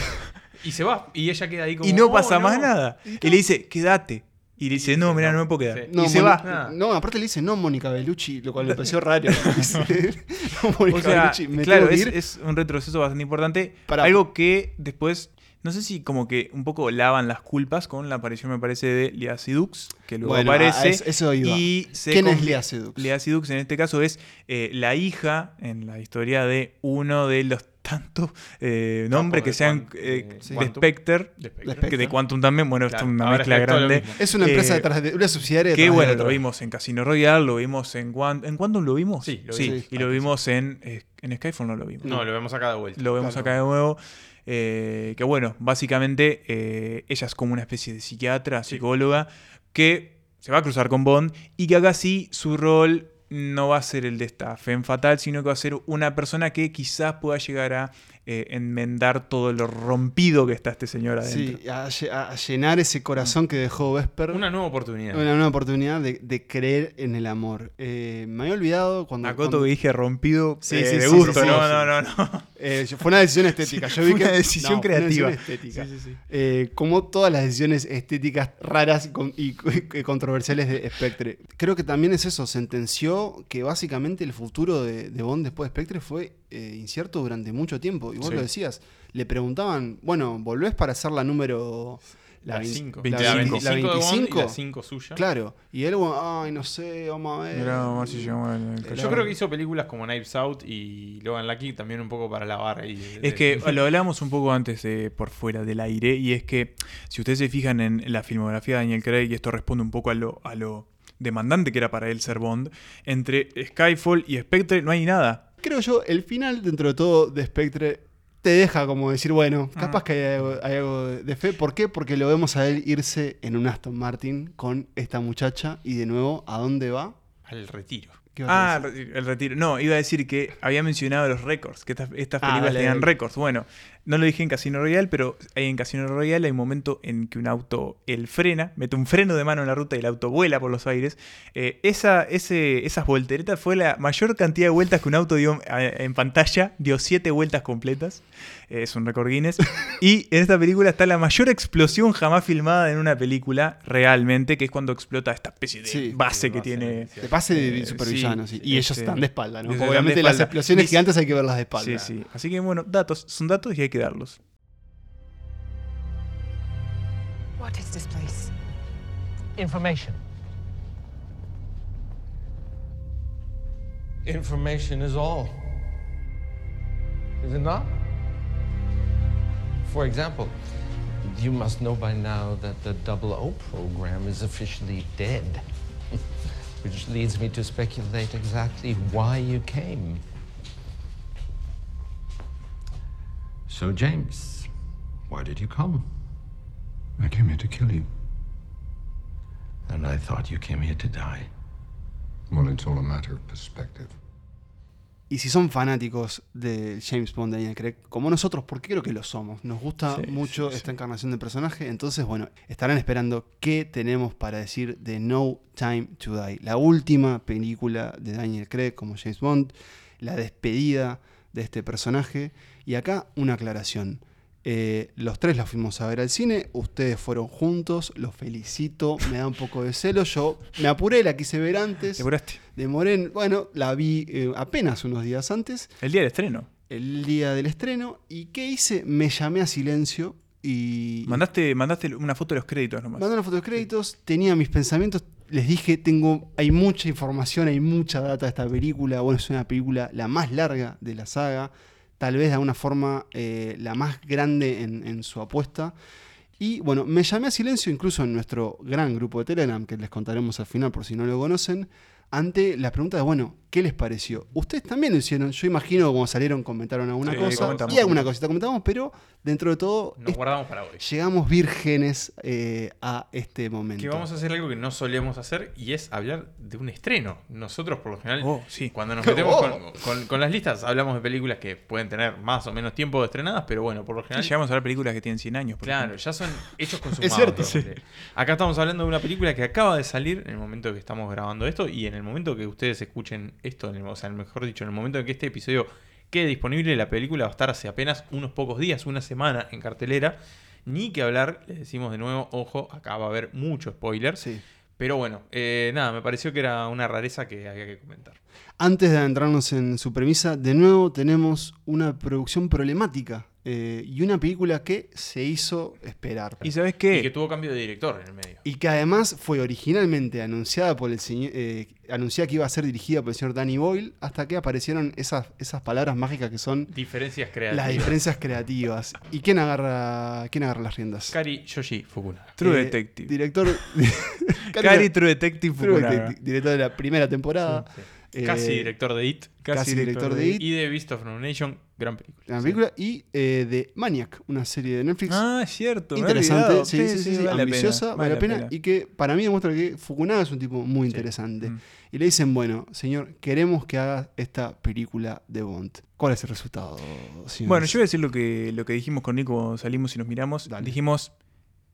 Y se va. Y ella queda ahí como. y no "Oh, pasa no". más nada. Y le dice, quédate. Y le dice, no, mira, no. no me puedo quedar. Sí. No, y se Moni- va. Ah. No, aparte le dice no Mónica Bellucci, lo cual me pareció raro. No, Mónica O sea, Bellucci, me claro, es, un retroceso bastante importante. Para- Algo que después, no sé si como que un poco lavan las culpas con la aparición, me parece, de Lea Sidux, que luego Bueno, a- a aparece. eso- iba. Y se ¿Quién es Lea Sedux? Lea Sidux en este caso es eh, la hija en la historia de uno de los tantos eh, nombres de que sean Quant- eh, de. Spectre, De Spectre. Que de Quantum también, bueno, esto es una ahora mezcla grande. Es una empresa Eh, detrás de una subsidiaria Que bueno, lo vimos en Casino Royale, lo vimos en Quantum. ¿En Quantum lo vimos? Sí, lo vimos. y lo vimos en, eh, en Skyfall, no lo vimos. No, lo vemos acá de vuelta. Lo vemos Claro. acá de nuevo. eh, que bueno, básicamente eh, ella es como una especie de psiquiatra, psicóloga, que se va a cruzar con Bond y que acá sí su rol no va a ser el de esta Femme Fatal, sino que va a ser una persona que quizás pueda llegar a eh, enmendar todo lo rompido que está este señor adentro. Sí, a, lle- a llenar ese corazón que dejó Vesper. Una nueva oportunidad. Una nueva oportunidad de, de creer en el amor. Eh, me había olvidado cuando. Acoto cuando- que dije rompido Sí, eh, sí, de sí, gusto, sí, sí, no, sí. no, no, no. Eh, fue una decisión estética. Yo vi Fue que, una decisión No, fue una creativa. decisión estética. Sí, sí, sí. Eh, como todas las decisiones estéticas raras y con- y, y controversiales de Spectre. Creo que también es eso. Sentenció que básicamente el futuro de, de Bond después de Spectre fue eh, incierto durante mucho tiempo. Y vos Sí. lo decías. Le preguntaban, bueno, ¿volvés para ser la número. La vein- 5. La, La 25? 25 de Bond y 25? la 5 suya. Claro. Y él, bueno, ay, no sé, vamos a ver. Mirá, vamos a ver si llegamos al- al Yo creo que hizo películas como Knives Out y Logan Lucky también un poco para lavar ahí. de- Es de- que lo hablamos un poco antes de por fuera del aire, y es que si ustedes se fijan en la filmografía de Daniel Craig, y esto responde un poco a lo, a lo demandante que era para él ser Bond, entre Skyfall y Spectre no hay nada. Creo yo, el final, dentro de todo, de Spectre te deja como decir, bueno, Ah. capaz que hay algo, hay algo de fe. ¿Por qué? Porque lo vemos a él irse en un Aston Martin con esta muchacha y de nuevo, ¿a dónde va? Al retiro. ¿Qué vas a Ah, el retiro-. No, iba a decir que había mencionado los récords, que estas, estas Ah, películas dale, tenían récords. Bueno, no lo dije en Casino Royale, pero en Casino Royale hay un momento en que un auto, él frena, mete un freno de mano en la ruta y el auto vuela por los aires. Eh, esa, ese, esas volteretas fue la mayor cantidad de vueltas que un auto dio eh, en pantalla, dio siete vueltas completas. Es un récord Guinness. y en esta película está la mayor explosión jamás filmada en una película realmente, que es cuando explota esta especie de Sí, base de que base, tiene... De pase de Eh, supervillanos. sí, sí. y ellos este, están de espalda, ¿no? de obviamente las explosiones Dice- gigantes hay que verlas de espalda. Sí, sí. Así que bueno, datos, son datos y hay que darlos. What is this place? Information. Information is all. Is it not? For example, you must know by now that the Double O program is officially dead. Which leads me to speculate exactly why you came. So, James, why did you come? I came here to kill you. And I thought you came here to die. Well, it's all a matter of perspective. Y si son fanáticos de James Bond, Daniel Craig, como nosotros, porque creo que lo somos, nos gusta Sí, mucho sí, esta encarnación del personaje, entonces, bueno, estarán esperando qué tenemos para decir de No Time to Die, la última película de Daniel Craig como James Bond, la despedida de este personaje. Y acá una aclaración. Eh, los tres la fuimos a ver al cine, ustedes fueron juntos, los felicito, me da un poco de celo, yo me apuré, la quise ver antes, ¿Te apuraste? demoré, en- bueno, la vi eh, apenas unos días antes, El día del estreno. el día del estreno, y ¿qué hice? Me llamé a silencio y Mandaste, mandaste una foto de los créditos nomás. mandé una foto de créditos, tenía mis pensamientos, les dije, tengo, hay mucha información, hay mucha data de esta película, bueno, es una película la más larga de la saga, tal vez de alguna forma eh, la más grande en, en su apuesta. Y bueno, me llamé a silencio incluso en nuestro gran grupo de Telegram, que les contaremos al final por si no lo conocen, ante la pregunta de, bueno, ¿qué les pareció? Ustedes también lo hicieron, yo imagino que como salieron comentaron alguna Sí, cosa y alguna cosita comentamos, pero dentro de todo Nos es- guardamos para hoy. llegamos vírgenes eh, a este momento. Que vamos a hacer algo que no solíamos hacer y es hablar de un estreno. Nosotros, por lo general, Oh, sí. cuando nos metemos Oh. con, con- con las listas, hablamos de películas que pueden tener más o menos tiempo de estrenadas, pero bueno, por lo Sí, general. llegamos a ver películas que tienen 100 años. por Claro, ejemplo. ya son hechos consumados. cierto. realmente. Acá estamos hablando de una película que acaba de salir en el momento que estamos grabando esto y en el momento que ustedes escuchen esto, en el- o sea, mejor dicho, en el momento en que este episodio quede disponible, la película va a estar hace apenas unos pocos días, una semana en cartelera. Ni que hablar, les decimos de nuevo, ojo, acá va a haber mucho spoiler. Sí. Pero bueno, eh, nada, me pareció que era una rareza que había que comentar. Antes de adentrarnos en su premisa, de nuevo tenemos una producción problemática eh, y una película que se hizo esperar. ¿Y sabes Y qué? que tuvo cambio de director en el medio. Y que además fue originalmente anunciada por el señor, eh, anunciada que iba a ser dirigida por el señor Danny Boyle, hasta que aparecieron esas, esas palabras mágicas que son Diferencias creativas. las diferencias creativas. ¿Y quién agarra, quién agarra las riendas? Kari Yoshi Fukuna. True Eh, Detective. Director. Cari True Detective True Fukunaga. Detective, director de la primera temporada. Sí. Eh, Casi director de It. Casi director de It. Y de Beast of No Nation, gran película. La película y eh, de Maniac, una serie de Netflix. Ah, es cierto. interesante, sí, sí, sí, sí, vale la ambiciosa, pena, vale la pena, y que para mí demuestra que Fukunaga es un tipo muy interesante. Mm. Y le dicen, bueno, señor, queremos que haga esta película de Bond. ¿Cuál es el resultado, señor? Bueno, yo voy a decir lo que, lo que dijimos con Nico cuando salimos y nos miramos. Dale. Dijimos,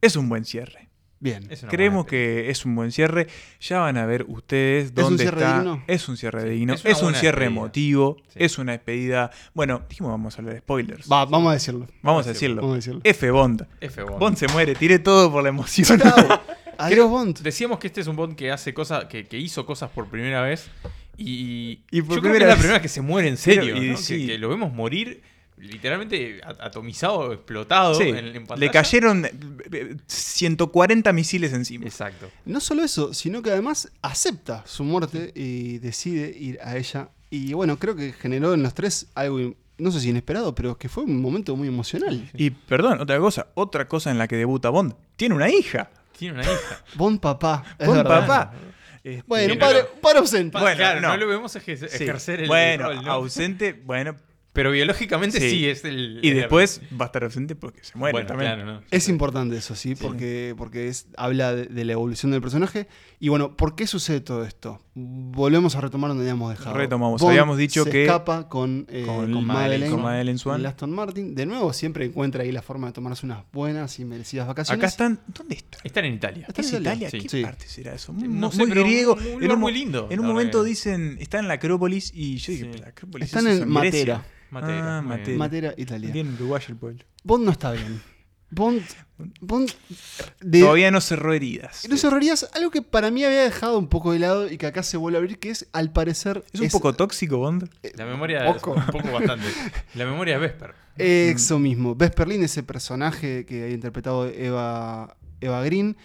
es un buen cierre. Bien. Es Creemos que es un buen cierre. Ya van a ver ustedes un dónde cierre está. digno? Es un cierre Sí, digno. es Es, un cierre despedida. emotivo. Sí. Es una despedida. Bueno, dijimos vamos a hablar de spoilers. Va, vamos a decirlo. Vamos a decirlo. Vamos a decirlo. F Bond. F Bond. Bond se muere. Tiré todo por la emoción. Adiós, Bond. Decíamos que este es un Bond que hace cosas, que, que hizo cosas por primera vez. Y, Y por yo creo que es la vez. primera que se muere en serio. Pero, y ¿no? sí. que, que lo vemos morir literalmente atomizado, explotado Sí, en, en pantalla. le cayeron eh, eh, 140 misiles encima. Exacto. No solo eso, sino que además acepta su muerte y decide ir a ella. Y bueno, creo que generó en los tres algo, no sé si inesperado, pero que fue un momento muy emocional. Y perdón, otra cosa. Otra cosa en la que debuta Bond. Tiene una hija. Tiene una hija. Bond papá. es Bond verdad. papá. Este, Bueno, un padre, un padre ausente. Bueno, claro, no. no. lo vemos ejer- sí. ejercer el Bueno, rol, ¿no? ausente, bueno. Pero biológicamente sí, Sí. es el. Y el- después va a estar ausente porque se muere Bueno, también. claro, ¿no? Es importante eso, sí, porque, porque es, habla de, de la evolución del personaje. Y bueno, ¿por qué sucede todo esto? Volvemos a retomar donde habíamos dejado. Retomamos. Bond Habíamos dicho se que- escapa con, eh, con con, Madeleine- con Madeleine Swan. y Aston Martin. De nuevo, siempre encuentra ahí la forma de tomarse unas buenas y merecidas vacaciones. Acá están. ¿Dónde están? Están en Italia. Están ¿Es en Italia? Italia. ¿Qué Sí. parte será eso? No Muy, sé, muy pero griego. un- un En un muy lindo, En un momento dicen, está en la Acrópolis y yo dije, Sí. pero la Acrópolis Están en. Matera. Matera. Ah. Matera. Matera, Italia. Bien uruguayo el pueblo. Bond no está bien. Bond. Bond. de- Todavía no cerró heridas. No cerrarías algo que para mí había dejado un poco de lado y que acá se vuelve a abrir, que es al parecer. ¿Es un poco tóxico, Bond? La memoria Poco. es un poco bastante. La memoria de Vesper. Eso mismo. Vesperlin, ese personaje que ha interpretado Eva, Eva Green.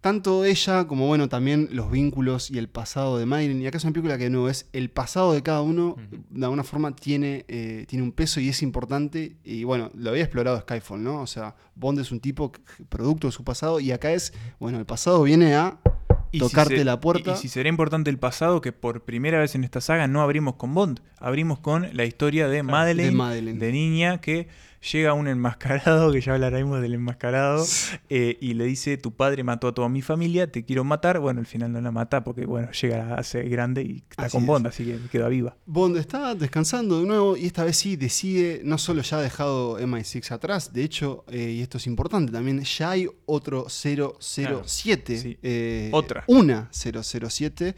Tanto ella como, bueno, también los vínculos y el pasado de Marilyn. Y acá es una película que, de nuevo, es el pasado de cada uno, de alguna forma, tiene, eh, tiene un peso y es importante. Y bueno, lo había explorado Skyfall, ¿no? O sea, Bond es un tipo producto de su pasado y acá es, bueno, el pasado viene a Y si tocarte se- la puerta. Y, y si será importante el pasado, que por primera vez en esta saga no abrimos con Bond, abrimos con la historia de Madeleine, de Madeleine. de niña que llega un enmascarado, que ya hablaremos del enmascarado, eh, y le dice, tu padre mató a toda mi familia, te quiero matar. Bueno, al final no la mata porque, bueno, llega a ser grande y está Así con es. Bond, así que queda viva. Bond está descansando de nuevo y esta vez sí decide, no solo ya ha dejado MI6 atrás, de hecho, eh, y esto es importante también, ya hay otro 007. sí. eh, Otra. Una 007.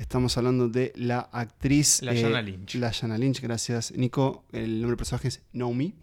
Estamos hablando de la actriz. La eh, Jana Lynch. La Jana Lynch, gracias Nico. El nombre del personaje es Naomi.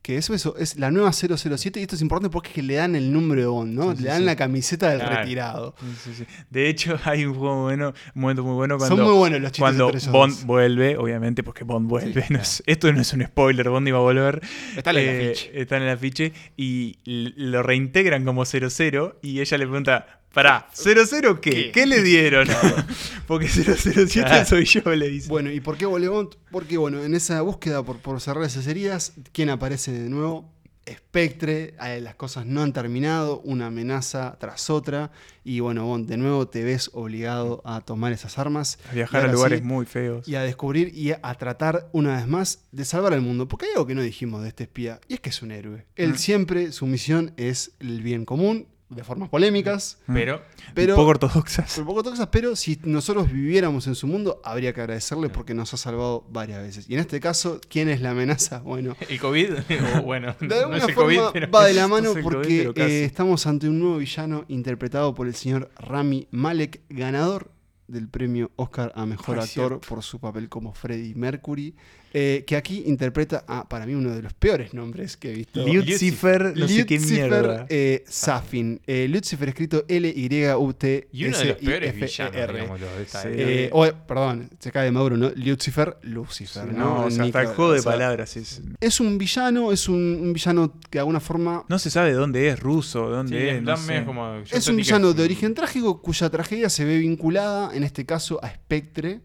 Que eso, eso, es la nueva 007 y esto es importante porque es que le dan el número de Bond, ¿no? Sí, sí, le dan sí. la camiseta del Claro. retirado. Sí, sí, sí. De hecho, hay un juego bueno, un momento muy bueno cuando, Son muy buenos los chistes cuando Bond dos. vuelve, obviamente, porque Bond vuelve. Sí, no es- esto no es un spoiler, Bond iba a volver. Está en el Eh, afiche. Está en el afiche y lo reintegran como 00 y ella le pregunta, pará, ¿00 qué? ¿Qué? ¿Qué, le dieron? porque 007 Claro. soy yo, le dice. Bueno, ¿y por qué Bond? Porque, bueno, en esa búsqueda por, por cerrar esas heridas, ¿quién aparece de nuevo? Spectre, eh, las cosas no han terminado, una amenaza tras otra, y bueno, Bond, de nuevo te ves obligado a tomar esas armas. A viajar a lugares sí, muy feos. Y a descubrir y a tratar una vez más de salvar al mundo. Porque hay algo que no dijimos de este espía, y es que es un héroe. Él Mm. siempre, su misión es el bien común, de formas polémicas, Pero pero... poco ortodoxas. Un poco toxas, pero si nosotros viviéramos en su mundo, habría que agradecerle porque nos ha salvado varias veces. Y en este caso, ¿quién es la amenaza? Bueno, el COVID, o bueno, de no alguna es el forma COVID, pero va de la mano es el COVID, porque eh, estamos ante un nuevo villano interpretado por el señor Rami Malek, ganador del premio Oscar a Mejor Ah, Actor por su papel como Freddie Mercury, eh, que aquí interpreta a, para mí, uno de los peores nombres que he visto. Lucifer, no sé qué mierda. eh, Safin. Eh, Lucifer escrito L-Y-U-T. y uno de los peores S-I-F-E-R. villanos. Eh, o, perdón, se cae de Maduro, ¿no? Lucifer, Lucifer, ¿no? No, o sea, hasta el juego de o sea, palabras es... Es un villano, es un, un villano que de alguna forma No se sabe de dónde es, ruso, dónde es. no dame sé. como- yo es un villano de origen trágico cuya tragedia se ve vinculada, en este caso, a Spectre,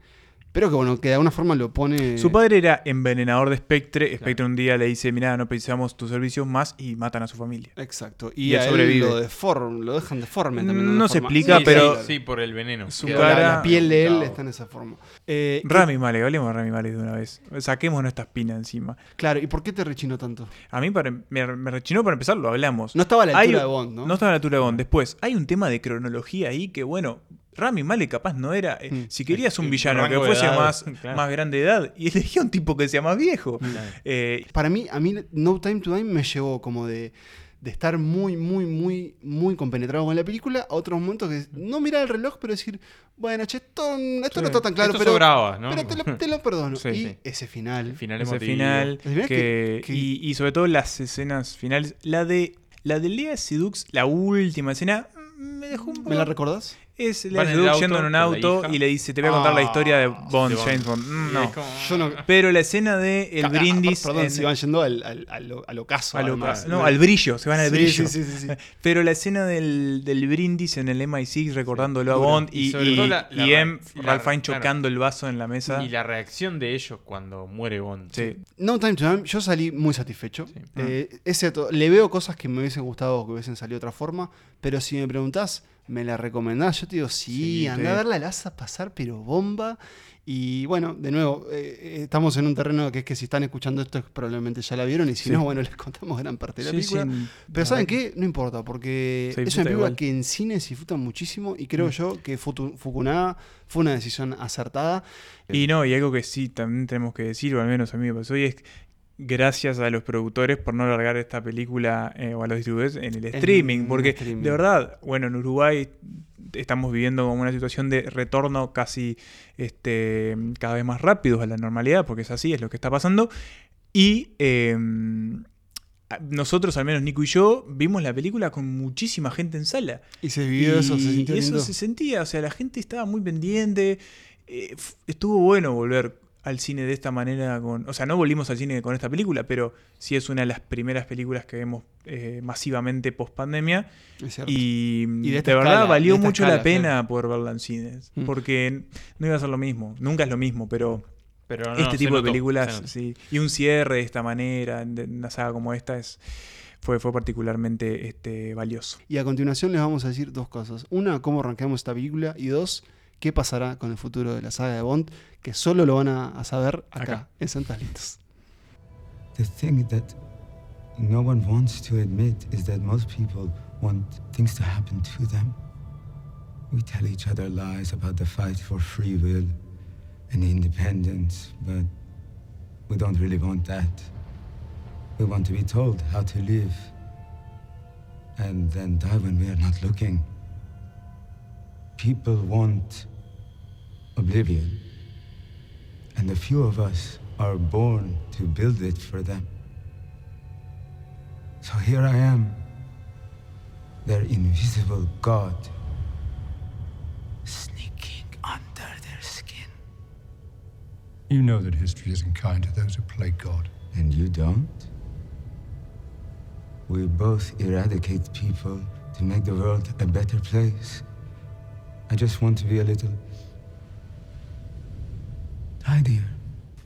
pero que bueno, que de alguna forma lo pone... Su padre era envenenador de Spectre. Spectre un día le dice, mira, no precisamos tus servicios más y matan a su familia. Exacto, Y y, él a él sobrevive. lo, deform- lo dejan deforme también. No se forma. explica, Sí, pero- sí, sí, por el veneno. Su cara- la, la piel de él Claro. está en esa forma. Eh, Rami Malek, hablemos de Rami Malek de una vez. Saquemos nuestra espina encima. Claro, ¿y por qué te rechinó tanto? A mí para- me, me rechinó para empezar, lo hablamos. No estaba a la Hay- altura de Bond, ¿no? No estaba a la altura de Bond. Después, hay un tema de cronología ahí que, bueno, Rami Malek capaz no era. eh, Mm. Si querías un villano que fuese edad, más, claro. más grande de edad, y elegía un tipo que sea más viejo. Eh, Para mí, a mí No Time to Die me llevó como de, de estar muy, muy, muy, muy compenetrado con la película a otros momentos que no mirar el reloj, pero decir, bueno, che, esto, esto no está tan claro, Esto pero, sobraba, ¿no? pero te, lo, te lo perdono. Sí, y sí. ese final. El final ese final, El final que- que- que- Y, y sobre todo las escenas finales. La de la de Lea Sidux, la última escena, mm, me dejó un poco. ¿Me la recordás? Es Van en el auto yendo en un con la auto hija. y le dice: Te voy a contar la Ah, historia de Bond, de Bond. James Bond. Mm, no. Yo no. Pero la escena de el Ah, ah, brindis. Perdón, en- se van yendo al, al, al, al ocaso. a lo- además. no, al brillo, se van al Sí, brillo. sí, sí, sí, sí. Pero la escena del, del brindis en el MI6 recordándolo a. Bond Y y, sobre y, todo la- la y re- M, la- Ralph Fiennes claro. chocando el vaso en la mesa. Y la reacción de ellos cuando muere Bond. Sí. No Time to Die, yo salí muy satisfecho. Eh, es cierto, le veo cosas que me hubiesen gustado que hubiesen salido de otra forma, pero si me preguntás, ¿me la recomendás? Yo te digo, sí, Sí, anda a verla, la vas a pasar, pero bomba. Y bueno, de nuevo, eh, eh, estamos en un terreno que es que si están escuchando esto probablemente ya la vieron y si Sí. no, bueno, les contamos gran parte de la Sí, película. sí, Pero ¿saben qué? No importa, porque es una película igual. que en cine se disfruta muchísimo y creo Mm. yo que Fukunaga fue una decisión acertada. Y no, y algo que sí también tenemos que decir, o al menos a mí me pasó, y es gracias a los productores por no largar esta película eh, o a los distribuidores en el streaming, porque streaming. de verdad, bueno, en Uruguay estamos viviendo como una situación de retorno casi este, cada vez más rápido a la normalidad, porque es así, es lo que está pasando, y eh, a- nosotros, al menos Nico y yo, vimos la película con muchísima gente en sala. Y se vivió eso, se sintió eso lindo. se sentía, o sea, la gente estaba muy pendiente. eh, estuvo bueno volver al cine de esta manera con. O sea, no volvimos al cine con esta película, pero sí es una de las primeras películas que vemos eh, masivamente post pandemia. Es cierto. Y, Y de verdad escala, valió de mucho escala, la pena poder verla en cines. Mm. Porque no iba a ser lo mismo. Nunca es lo mismo, pero. Pero no, este tipo de notó, películas, sí. Y un cierre de esta manera, de una saga como esta, es. fue, fue particularmente este, valioso. Y a continuación les vamos a decir dos cosas. Una, cómo arranqueamos esta película. Y dos, qué pasará con el futuro de la saga de Bond, que solo lo van a, a saber acá, Acá. en Santas Listas. The thing that no one wants to admit is that most people want things to happen to them. We tell each other lies about the fight for free will and independence, but we don't really want that. We want to be told how to live and then die when we are not looking. People want oblivion, and a few of us are born to build it for them. So here I am, their invisible God, sneaking under their skin. You know that history isn't kind to those who play God. And you don't? We both eradicate people to make the world a better place. I just want to be a little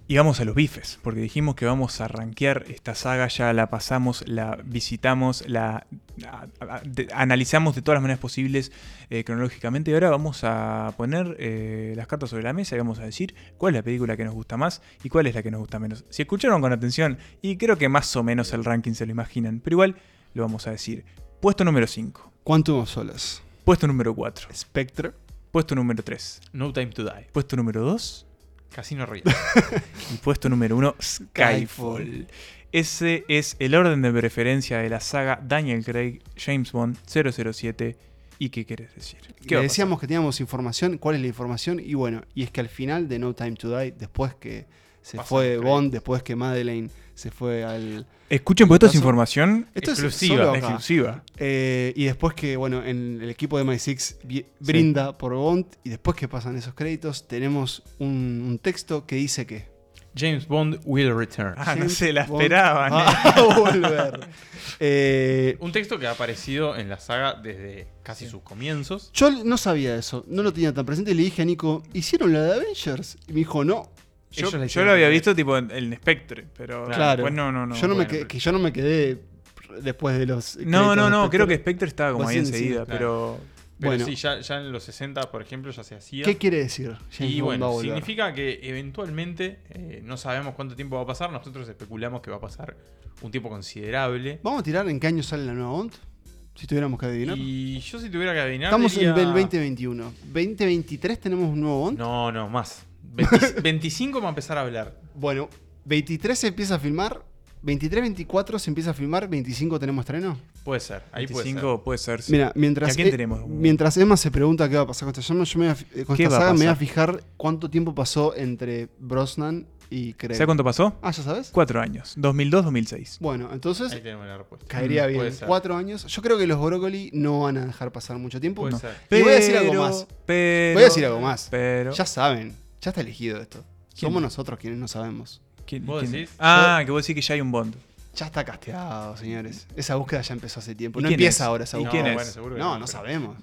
Y vamos a los bifes, porque dijimos que vamos a rankear esta saga, ya la pasamos, la visitamos, la a- a- de- analizamos de todas las maneras posibles eh, cronológicamente y ahora vamos a poner eh, las cartas sobre la mesa y vamos a decir cuál es la película que nos gusta más y cuál es la que nos gusta menos. Si escucharon con atención, y creo que más o menos el ranking se lo imaginan, pero igual lo vamos a decir. Puesto número 5, Quantum of Solace. puesto número 4, Spectre. puesto número 3, No Time to Die. puesto número 2, Casino Royale. Y puesto número uno, Skyfall. Ese es el orden de preferencia de la saga Daniel Craig, James Bond 007. ¿Y qué quieres decir? ¿Qué Le decíamos que teníamos información. ¿Cuál es la información? Y bueno, y es que al final de No Time to Die, después que se Pasa fue Bond, después que Madeleine se fue al. Escuchen, porque esto es información Esto exclusiva. exclusiva. Eh, y después que, bueno, en el equipo de MI6 vi- brinda por Bond. Y después que pasan esos créditos, tenemos un, un texto que dice que. James Bond will return. Ah, no se la esperaban. va eh. a volver. Eh, Un texto que ha aparecido en la saga desde casi sus comienzos. yo no sabía eso, no lo tenía tan presente. Y le dije a Nico, ¿hicieron la de Avengers? Y me dijo, no. Yo, la lo había visto tipo en, en Spectre, pero Claro. después no, no, no. yo no me bueno, quedé- pero- que yo no me quedé después de los. no, no, no, Spectre. creo que Spectre estaba como ahí sí, sí, enseguida, claro. pero... Pero Bueno. sí, ya, ya en los 60, por ejemplo, ya se hacía. ¿Qué quiere decir? James y Bond va a bueno, significa que eventualmente, eh, no sabemos cuánto tiempo va a pasar, nosotros especulamos que va a pasar un tiempo considerable. ¿Vamos a tirar en qué año sale la nueva Bond? Si tuviéramos que adivinar. Y yo si tuviera que adivinar... Estamos diría- en el 2021. 2023 tenemos un nuevo Bond. No, no, más. 20 25 va a empezar a hablar. Bueno, 23 se empieza a filmar. 23, 24 se empieza a filmar. 25 tenemos estreno. Puede ser, ahí puede 25 puede ser. sí. Mira, ¿Y mientras, a quién eh, tenemos? mientras Emma se pregunta qué va a pasar con esta, llama, yo me voy a fi- eh, con ¿Qué esta va a saga me voy a pasar? fijar cuánto tiempo pasó entre Brosnan y Craig. ¿Sabes cuánto pasó? Ah, ¿ya sabes? Cuatro años. 2002-2006. Bueno, entonces Ahí tenemos la respuesta. caería Mm, bien. puede ser. Cuatro años. Yo creo que los Brócoli no van a dejar pasar mucho tiempo. Puede No. ser. Y voy a decir algo más. Pero, Voy a decir algo más. Pero. Ya saben, ya está elegido esto. ¿Quién? Somos nosotros quienes no sabemos. ¿Quién- ¿Vos quién? decís? Ah, que vos decís que ya hay un Bond. Ya está casteado, señores. Esa búsqueda ya empezó hace tiempo. ¿Y No quién empieza es? ahora esa ¿Y búsqueda. quién es? bueno, No, no sabemos.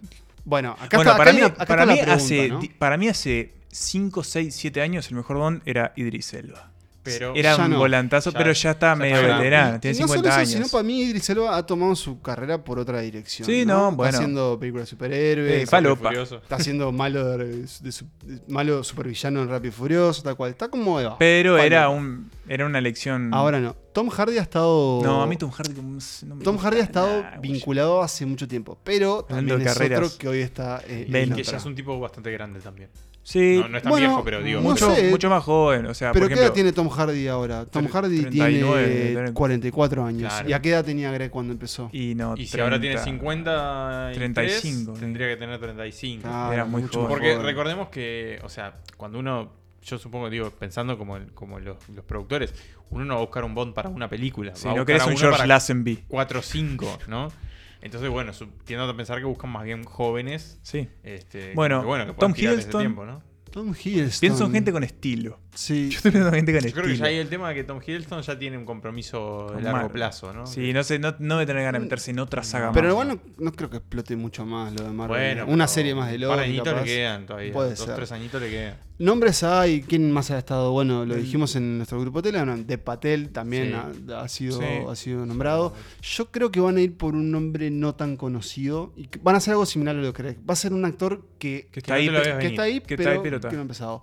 Bueno, acá bueno, está, acá para hay mí, una- acá para, está mí la pregunta, hace, ¿no? para mí hace 5, 6, 7 años el mejor Bond era Idris Elba. Pero Era un no. volantazo, Ya- pero ya está ya medio veterano. Y Tiene no solo 50 eso, años. sino para mí Idris Elba ha tomado su carrera por otra dirección. Sí, no, bueno. Está haciendo películas de superhéroes. Eh, falopa. Furioso. Está haciendo malo, de, de su- de- malo supervillano en Rápido y Furioso, tal cual. Está como Eva. Pero era, un, era una lección. Ahora no. Tom Hardy ha estado. No, a mí Tom Hardy. como no me Tom Hardy ha estado nada, vinculado hace mucho tiempo. Pero Hablando también es carreras. otro que hoy está. eh, Ven, en que otra. ya es un tipo bastante grande también. Sí, No, no es tan Bueno, viejo, pero digo. no mucho, sé. mucho más joven. O sea, Pero por ¿qué ejemplo, edad tiene Tom Hardy ahora? Tom Hardy 39, tiene tiene- 44 años. Claro. ¿Y a qué edad tenía Greg cuando empezó? Y no, Y si ahora tiene 30. 50 35, tendría que tener 35. Claro, Era muy mucho joven. Porque recordemos que, o sea, cuando uno, yo supongo, digo, pensando como, el- como los, los productores, uno no va a buscar un Bond para una película. Si va no querés un George Lazenby. 4 o 5, ¿no? Entonces, bueno, su- tiendo a pensar que buscan más bien jóvenes. Sí. Este, Bueno, que, bueno, que Tom Hiddleston- tiempo, ¿no? Tom Hiddleston. Pienso en gente con estilo. Sí. Yo estoy pensando en gente con Yo creo que estilo. ya hay el tema de que Tom Hiddleston ya tiene un compromiso de largo Marvel. plazo, ¿no? Sí, no sé, no, no debe tener ganas de meterse en otra saga Pero más. igual no, no creo que explote mucho más lo de Marvel. Bueno, Una pero serie más de Un par de añitos le quedan todavía. Puede Dos, ser. tres añitos le quedan. Nombres hay, ¿quién más ha estado? Bueno, lo dijimos en nuestro grupo de Telegram, de Patel también Sí. ha, ha sido, Sí. ha sido nombrado. Yo creo que van a ir por un nombre no tan conocido y van a hacer algo similar a lo que Va a ser un actor que, está ahí, que está ahí, Que pero, está ahí, pero está. que no ha empezado.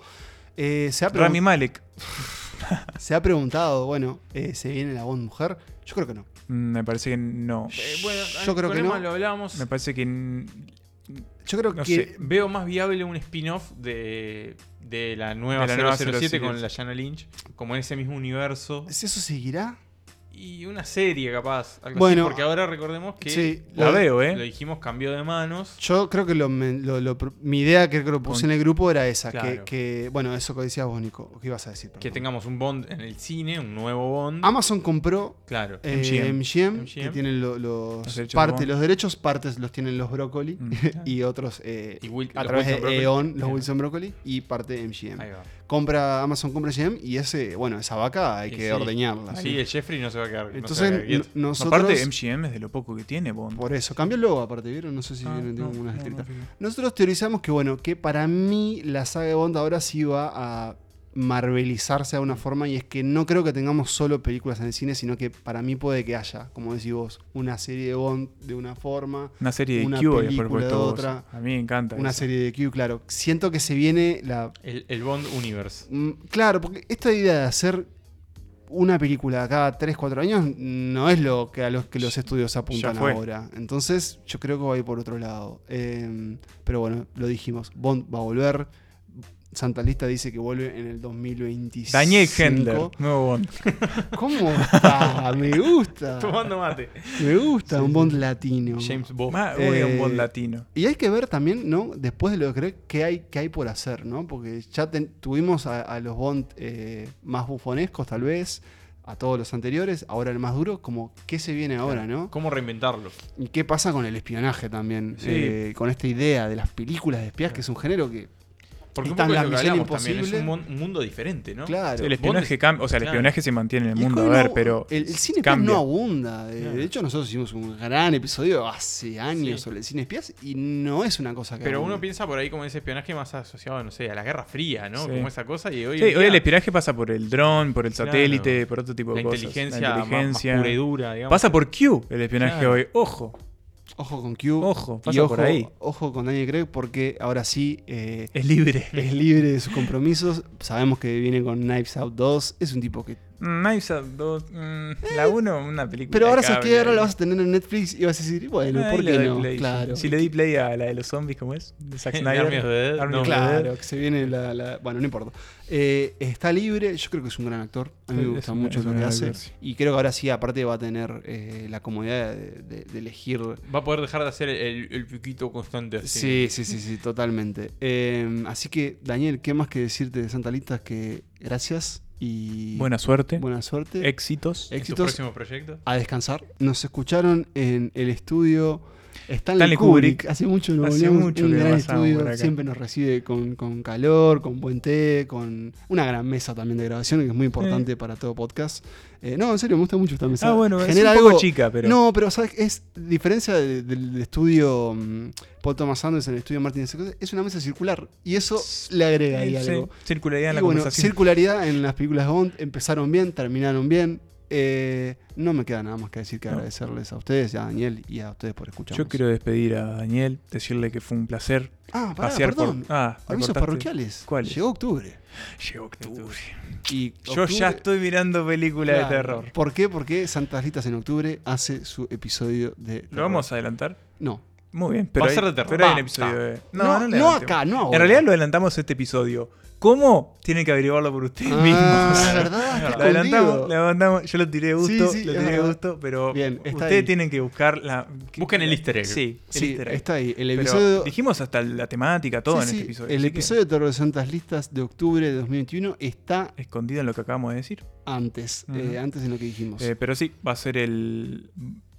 Eh, se, ha Rami Malek. se ha preguntado, bueno, eh, ¿se viene la Bond mujer? Yo creo que no. Mm, Me parece que no. Eh, bueno, Yo creo que no. lo hablábamos. Me parece que. Yo creo No que sé. Veo más viable un spin-off de, de la nueva De la nueva 007 007. con la Shanna Lynch, como en ese mismo universo. eso seguirá. Y una serie, capaz. algo Bueno, así, porque ahora recordemos que. sí, La lo- veo, ¿eh? Lo dijimos, cambió de manos. Yo creo que lo, lo- lo mi idea que creo que puse Con- en el grupo era esa, que, Claro. que- bueno, eso que decías vos, Nico, ¿qué ibas a decir? Que Perdón. tengamos un Bond en el cine, un nuevo Bond. Amazon compró claro. eh, MGM. MGM, que MGM. tienen lo- los, Los parte, los derechos, partes los tienen los Broccoli Mm. y otros eh, Y Wil- a los través de Broccoli. E.ON, los Bien. Wilson Broccoli y parte MGM. Ahí va. Compra Amazon compra MGM y ese, bueno, esa vaca hay que sí. ordeñarla. Sí, el Jeffrey no se va a quedar. no se va a Entonces, quedar nosotros Aparte, MGM es de lo poco que tiene Bond. por eso cambió el logo aparte, ¿vieron? No sé si Ah, vieron no, tengo unas no, escritas. no, no. Nosotros teorizamos que, bueno, que para mí la saga de Bond ahora sí va a marvelizarse de una forma y es que no creo que tengamos solo películas en el cine, sino que para mí puede que haya, como decís vos, una serie de Bond de una forma, Una serie de Una Q habías película de otra. A mí me encanta. una eso. serie de Q, claro. Siento que se viene la... El, el Bond Universe. Mm, Claro, porque esta idea de hacer una película cada 3, 4 años no es lo que a los que los estudios apuntan ahora. Entonces yo creo que va a ir por otro lado. Eh, pero bueno, lo dijimos, Bond va a volver. Santa Lista dice que vuelve en el 2025. Daniel Hendler, nuevo Bond. ¿Cómo está? Me gusta. Tomando mate. Me gusta un Bond latino. James Bond. Más un Eh, Bond latino. Y hay que ver también, ¿no? Después de lo que creo que hay, que hay por hacer, ¿no? Porque ya ten- tuvimos a, a los Bond eh, más bufonescos, tal vez, a todos los anteriores, ahora el más duro, como qué se viene ahora, ¿no? ¿Cómo reinventarlo? Y qué pasa con el espionaje también, Sí. eh, con esta idea de las películas de espías, que es un género que Porque un poco lo que hablamos también. Es un, Imposible. mon- un mundo diferente, ¿no? Claro. el espionaje Bond cambia, o sea, el claro. espionaje se mantiene en el Y mundo, a ver, no- pero El, el cine espías cambia. no abunda. De, Claro. de hecho, nosotros hicimos un gran episodio hace años Sí. sobre el cine espías y no es una cosa que. Pero abunda. uno piensa por ahí como ese espionaje más asociado, no sé, a la Guerra Fría, ¿no? Sí. Como esa cosa. Y hoy, Sí, en hoy el espionaje pasa por el dron, por el Claro. satélite, por otro tipo de la cosas. inteligencia, más- más pura y dura, digamos. Pasa por Q el espionaje Claro. hoy. Ojo, Ojo con Q. Ojo, y pasa ojo, por ahí. Ojo con Daniel Craig porque ahora sí eh, es libre. es libre de sus compromisos. Sabemos que viene con Knives Out 2. Es un tipo que. Mm, Knives Out 2, mm, la 1, una película. Pero ahora sabes que ahora la vas a tener en Netflix y vas a decir, bueno, ¿por qué no? play. Claro. Si le di play a la de los zombies, ¿cómo es? De Zack Snyder. Army of the Dead. Army No, of the Dead. Claro, que se viene la, la- Bueno, no importa. Eh, está libre, yo creo que es un gran actor. A mí me gusta mucho lo que hace. Y creo que ahora sí, aparte, va a tener eh, la comodidad de, de- de elegir. Va a poder dejar de hacer el, el piquito constante así. Sí, sí, sí, sí, totalmente. Eh, así que, Daniel, ¿qué más que decirte de Santa Lista? Que gracias y. Buena suerte. Buena suerte. Éxitos. ¿En tu éxitos. próximo proyecto? A descansar. Nos escucharon en el estudio. Stanley, Stanley Kubrick. Kubrick. Hace mucho no Hace mucho un gran estudio. Siempre nos recibe con, con calor, con buen té, con una gran mesa también de grabación, que es muy importante para todo podcast. Eh, no, en serio, me gusta mucho esta mesa. Ah, bueno, es Genera un poco algo- chica, pero. No, pero ¿sabes? Es diferencia de- del del estudio mm, Paul Thomas Anderson, el estudio Martin Scorsese, es una mesa circular. Y eso le agrega ahí Sí, algo. circularidad en Y la bueno, conversación. circularidad en las películas de Bond empezaron bien, terminaron bien. Eh, no me queda nada más que decir que No. agradecerles a ustedes, a Daniel y a ustedes por escucharnos. Yo quiero despedir a Daniel, decirle que fue un placer Ah, pará, pasear perdón. por. Ah, Avisos parroquiales. ¿Cuáles? Llegó octubre. Llegó octubre. Y Yo ya estoy mirando películas Claro. de terror. ¿Por qué? Porque Santas Listas en octubre hace su episodio de. ¿Lo vamos a adelantar? No. Muy bien, pero Va a ser de terror. pero hay un episodio de. No, le no adelantemos. acá, no ahora. En realidad lo adelantamos este episodio. ¿Cómo? Tienen que averiguarlo por ustedes Ah, mismos. es verdad, Lo adelantamos, lo adelantamos. Yo lo tiré de gusto, Sí, sí, lo tiré de gusto, pero Bien, ustedes ahí. tienen que buscar la. Busquen el easter egg. Sí, el Sí, easter egg. está ahí. El Pero episodio. dijimos hasta la temática, todo Sí, en este episodio. El que episodio de Terror de Santas Listas de octubre de 2021 está Escondido en lo que acabamos de decir. antes. Eh, antes de lo que dijimos. Eh, pero sí, va a ser el.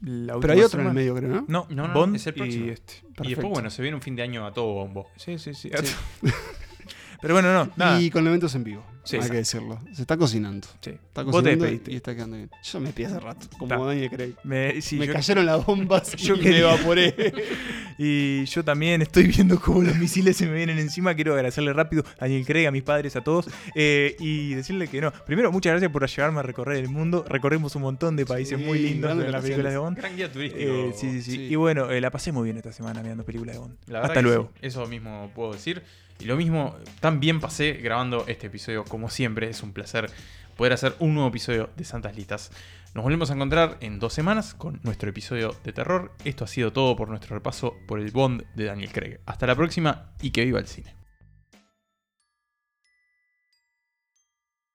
La Pero hay otro en el semana. medio, creo, ¿no? No, No, no, Bond es el próximo. y este. Y después, bueno, se viene un fin de año a todo bombo. Sí, sí, sí. Pero bueno, no, nada. Y con eventos en vivo. Sí, hay exacto. que decirlo. Se está cocinando. Sí. Está Vos te cocinando despediste. y está quedando bien. Yo me pedí hace rato, como Está. Daniel Craig. Me, sí, me yo- cayeron las bombas yo y me evaporé. Y yo también estoy viendo cómo los misiles se me vienen encima. Quiero agradecerle rápido a Daniel Craig, a mis padres, a todos. eh, y decirle que no. Primero, muchas gracias por llevarme a recorrer el mundo. Recorrimos un montón de países Sí, muy lindos en las películas de Bond. Gran guía turístico. Eh, sí, sí, sí, Sí. Y bueno, eh, la pasé muy bien esta semana mirando películas de Bond. La verdad Hasta luego. sí, eso mismo puedo decir. Y lo mismo, también pasé grabando este episodio, como siempre. Es un placer poder hacer un nuevo episodio de Santas Listas. Nos volvemos a encontrar en dos semanas con nuestro episodio de terror. Esto ha sido todo por nuestro repaso por el Bond de Daniel Craig. Hasta la próxima y que viva el cine.